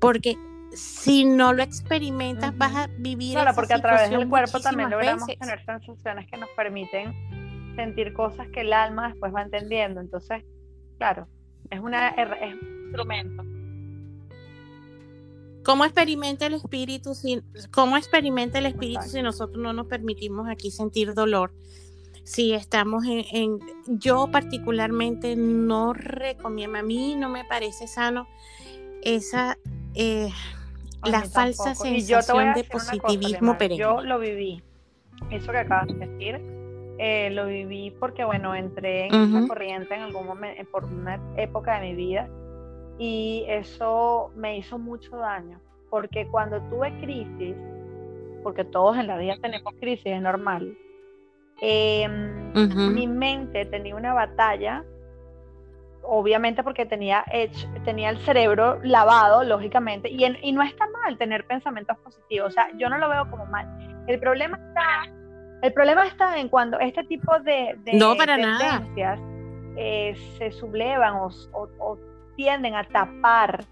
Porque si no lo experimentas, vas a vivir. Claro, porque a través del cuerpo también logramos tener sensaciones que nos permiten sentir cosas que el alma después va entendiendo. Entonces, claro, es, una, es un instrumento. ¿Cómo experimenta el espíritu si, cómo experimenta el espíritu si nosotros no nos permitimos aquí sentir dolor? Si estamos en, yo particularmente no recomiendo, a mí no me parece sano esa eh, la falsa sensación de positivismo pero Yo lo viví, eso que acabas de decir, eh, lo viví porque bueno entré en esa corriente en algún momento, por una época de mi vida y eso me hizo mucho daño, porque cuando tuve crisis, porque todos en la vida tenemos crisis, es normal, em, mi mente tenía una batalla, obviamente porque tenía, hecho, tenía el cerebro lavado, lógicamente, y, y no está mal tener pensamientos positivos, o sea, yo no lo veo como mal. El problema está, el problema está en cuando este tipo de, de no, para tendencias eh, se sublevan o, o tienden a tapar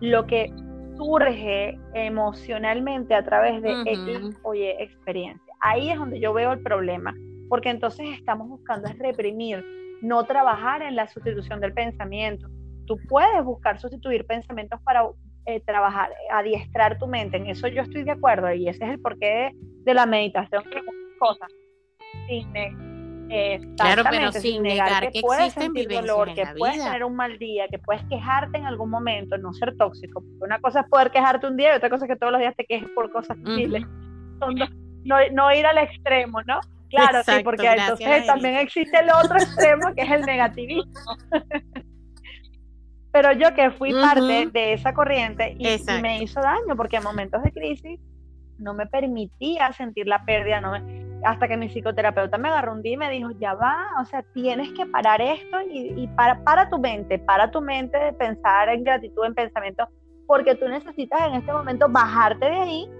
lo que surge emocionalmente a través de X, oye, experiencia. Ahí es donde yo veo el problema, porque entonces estamos buscando es reprimir, no trabajar en la sustitución del pensamiento. Tú puedes buscar sustituir pensamientos para eh, trabajar, adiestrar tu mente, en eso yo estoy de acuerdo y ese es el porqué de, la meditación, que cosas. Claro, pero sin negar, que, puedes sentir dolor, que puedes tener un mal día, que puedes quejarte en algún momento, no ser tóxico. Una cosa es poder quejarte un día y otra cosa es que todos los días te quejes por cosas uh no, no, ir al extremo, ¿no? Claro, sí, porque entonces también existe el otro extremo que es el negativismo. pero yo que fui parte de esa corriente y, y, me hizo daño porque en momentos de crisis no me permitía sentir la pérdida, no me, hasta que mi psicoterapeuta me agarró un día y me dijo, ya va, o sea, tienes que parar esto y, para, para tu mente, para tu mente de pensar en gratitud, en pensamiento, porque tú necesitas en este momento bajarte de ahí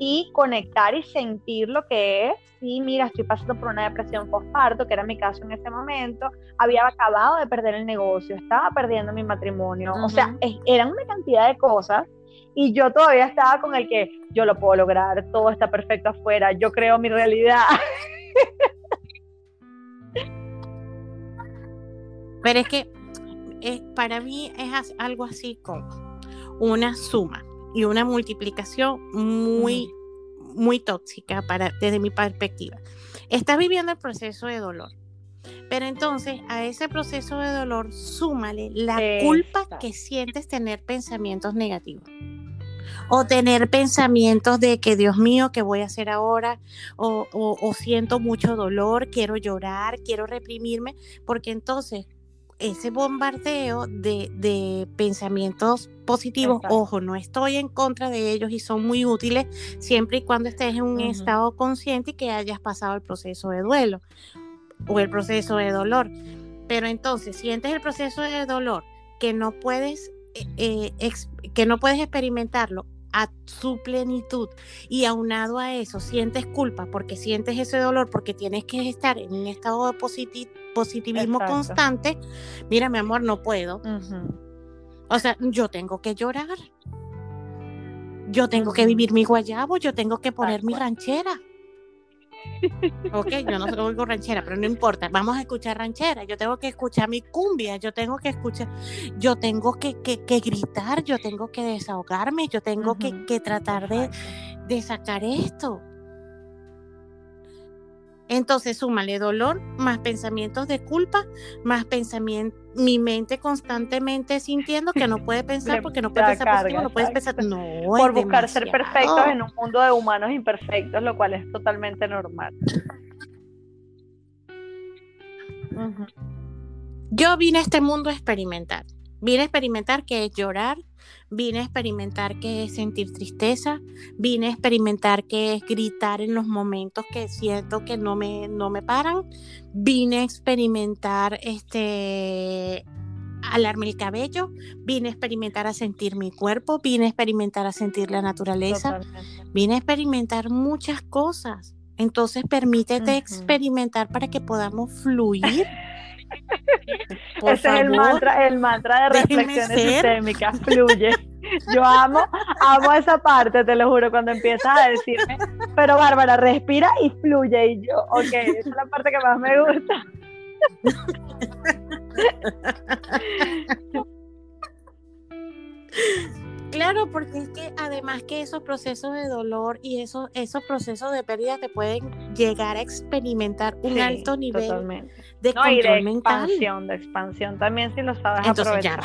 y conectar y sentir lo que es. Sí, mira, estoy pasando por una depresión postparto, que era mi caso en ese momento. Había acabado de perder el negocio, estaba perdiendo mi matrimonio. O sea, eran una cantidad de cosas y yo todavía estaba con el que yo lo puedo lograr, todo está perfecto afuera, yo creo mi realidad. Pero es que eh, para mí es algo así como una suma y una multiplicación muy, muy tóxica para, desde mi perspectiva. Estás viviendo el proceso de dolor. Pero entonces a ese proceso de dolor súmale la culpa que sientes tener pensamientos negativos. O tener pensamientos de que Dios mío, ¿qué voy a hacer ahora? O, o siento mucho dolor, quiero llorar, quiero reprimirme, porque entonces ese bombardeo de, pensamientos positivos, ojo, no estoy en contra de ellos y son muy útiles siempre y cuando estés en un estado consciente y que hayas pasado el proceso de duelo o el proceso de dolor. Pero entonces, sientes el proceso de dolor que no puedes, eh, eh, que no puedes experimentarlo a su plenitud y aunado a eso sientes culpa porque sientes ese dolor porque tienes que estar en un estado de positivismo constante, mira mi amor, no puedo. O sea, yo tengo que llorar. Yo tengo que vivir mi guayabo, yo tengo que poner mi ranchera. Ok, yo no soy ranchera, pero no importa. Vamos a escuchar ranchera. Yo tengo que escuchar mi cumbia. Yo tengo que escuchar. Yo tengo que, gritar. Yo tengo que desahogarme. Yo tengo que, tratar de, de sacar esto. Entonces, súmale dolor, más pensamientos de culpa, más pensamiento, mi mente constantemente sintiendo que no puede pensar porque no puede pensar positivo, no puedes pensar. No, Por buscar ser perfectos en un mundo de humanos imperfectos, lo cual es totalmente normal. Yo vine a este mundo a experimentar. Vine a experimentar que es llorar, vine a experimentar que es sentir tristeza, vine a experimentar que es gritar en los momentos que siento que no me, no me paran, vine a experimentar este alarme el cabello, vine a experimentar a sentir mi cuerpo, vine a experimentar a sentir la naturaleza, vine a experimentar muchas cosas. Entonces permítete experimentar para que podamos fluir Ese es el mantra, el mantra de reflexiones sistémicas, fluye. Yo amo, amo esa parte, te lo juro, cuando empiezas a decirme, pero Bárbara, respira y fluye. Y yo, ok, esa es la parte que más me gusta. Claro, porque es que además que esos procesos de dolor y esos, esos procesos de pérdida te pueden llegar a experimentar un alto nivel de control y de expansión, de expansión también si lo sabes Entonces, Ya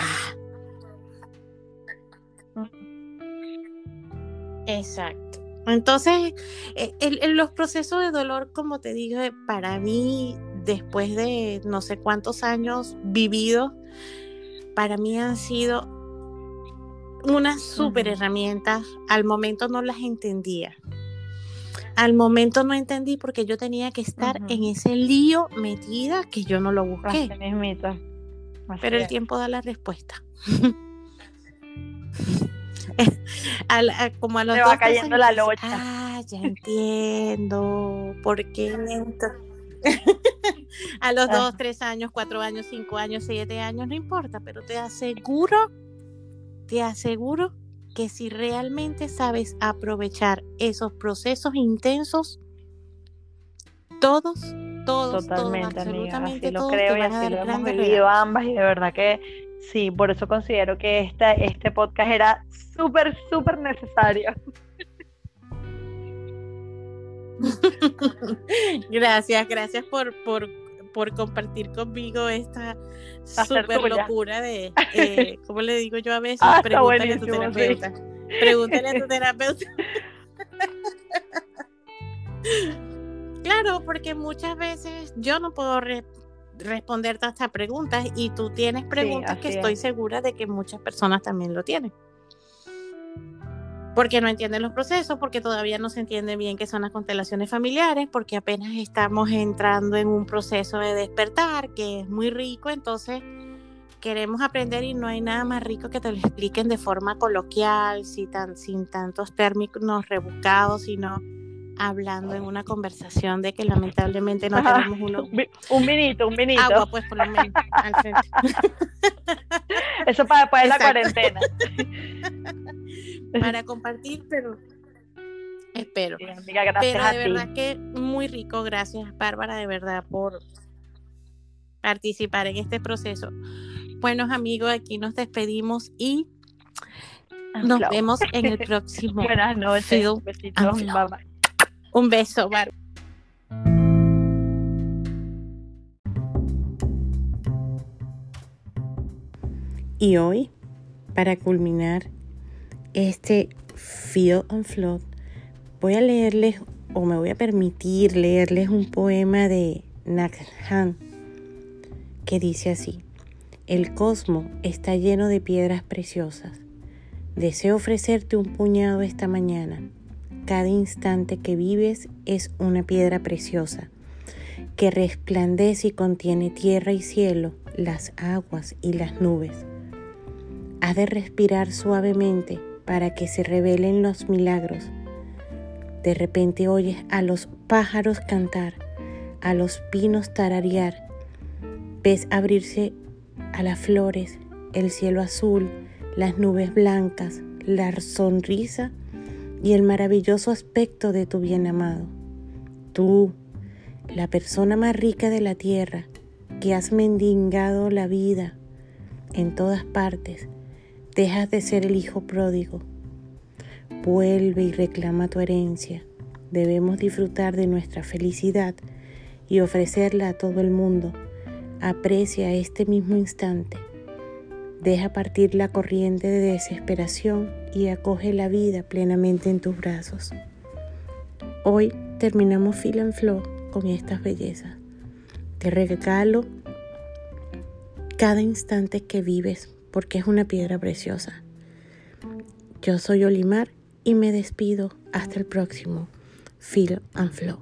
Exacto. Entonces, eh, los procesos de dolor, como te dije, para mí, después de no sé cuántos años vividos, para mí han sido unas super herramientas. Al momento no las entendía. Al momento no entendí porque yo tenía que estar en ese lío metida que yo no lo busqué. Pero el tiempo da la respuesta. como a los va cayendo la locha. Ah, ya entiendo. ¿Por qué? a los dos, tres años, cuatro años, cinco años, siete años, no importa, pero te aseguro, te aseguro que si realmente sabes aprovechar esos procesos intensos, todos, todos, Totalmente, absolutamente lo creo y así lo hemos vivido ambas y de verdad que sí, por eso considero que esta, este podcast era súper, súper necesario. gracias, gracias por, por, por compartir conmigo esta super locura de, eh, ¿cómo le digo yo a veces? Ah, pregúntale a tu terapeuta. Pregúntale a tu terapeuta. claro, porque muchas veces yo no puedo responder todas estas preguntas y tú tienes preguntas que estoy segura de que muchas personas también lo tienen porque no entienden los procesos, porque todavía no se entiende bien qué son las constelaciones familiares, porque apenas estamos entrando en un proceso de despertar que es muy rico, entonces queremos aprender y no hay nada más rico que te lo expliquen de forma coloquial, sin, tan, sin tantos términos rebuscados, sino hablando en una conversación de que lamentablemente no tenemos uno. Un minito, un minito. Agua, pues por lo menos, al frente. Eso para después de la cuarentena. para compartir, pero espero. Pero de verdad que muy rico, gracias Bárbara, de verdad, por participar en este proceso. Buenos amigos, aquí nos despedimos y nos vemos en el próximo. Buenas noches. Un, besito, bye un beso, Bárbara. Y hoy, para culminar, este Feel and Float, voy a leerles o me voy a permitir leerles un poema de Nag que dice así. El cosmos está lleno de piedras preciosas. Deseo ofrecerte un puñado esta mañana. Cada instante que vives es una piedra preciosa que resplandece y contiene tierra y cielo, las aguas y las nubes. Has de respirar suavemente para que se revelen los milagros. De repente oyes a los pájaros cantar, a los pinos tararear, ves abrirse a las flores, el cielo azul, las nubes blancas, la sonrisa y el maravilloso aspecto de tu bien amado. Tú, la persona más rica de la tierra, que has mendigado la vida en todas partes, dejas de ser el hijo pródigo. Vuelve y reclama tu herencia. Debemos disfrutar de nuestra felicidad y ofrecerla a todo el mundo. Aprecia este mismo instante. Deja partir la corriente de desesperación y acoge la vida plenamente en tus brazos. Hoy terminamos Fila en Flow con estas bellezas. Te regalo cada instante que vives porque es una piedra preciosa. Yo soy Olimar y me despido hasta el próximo Feel and Flow.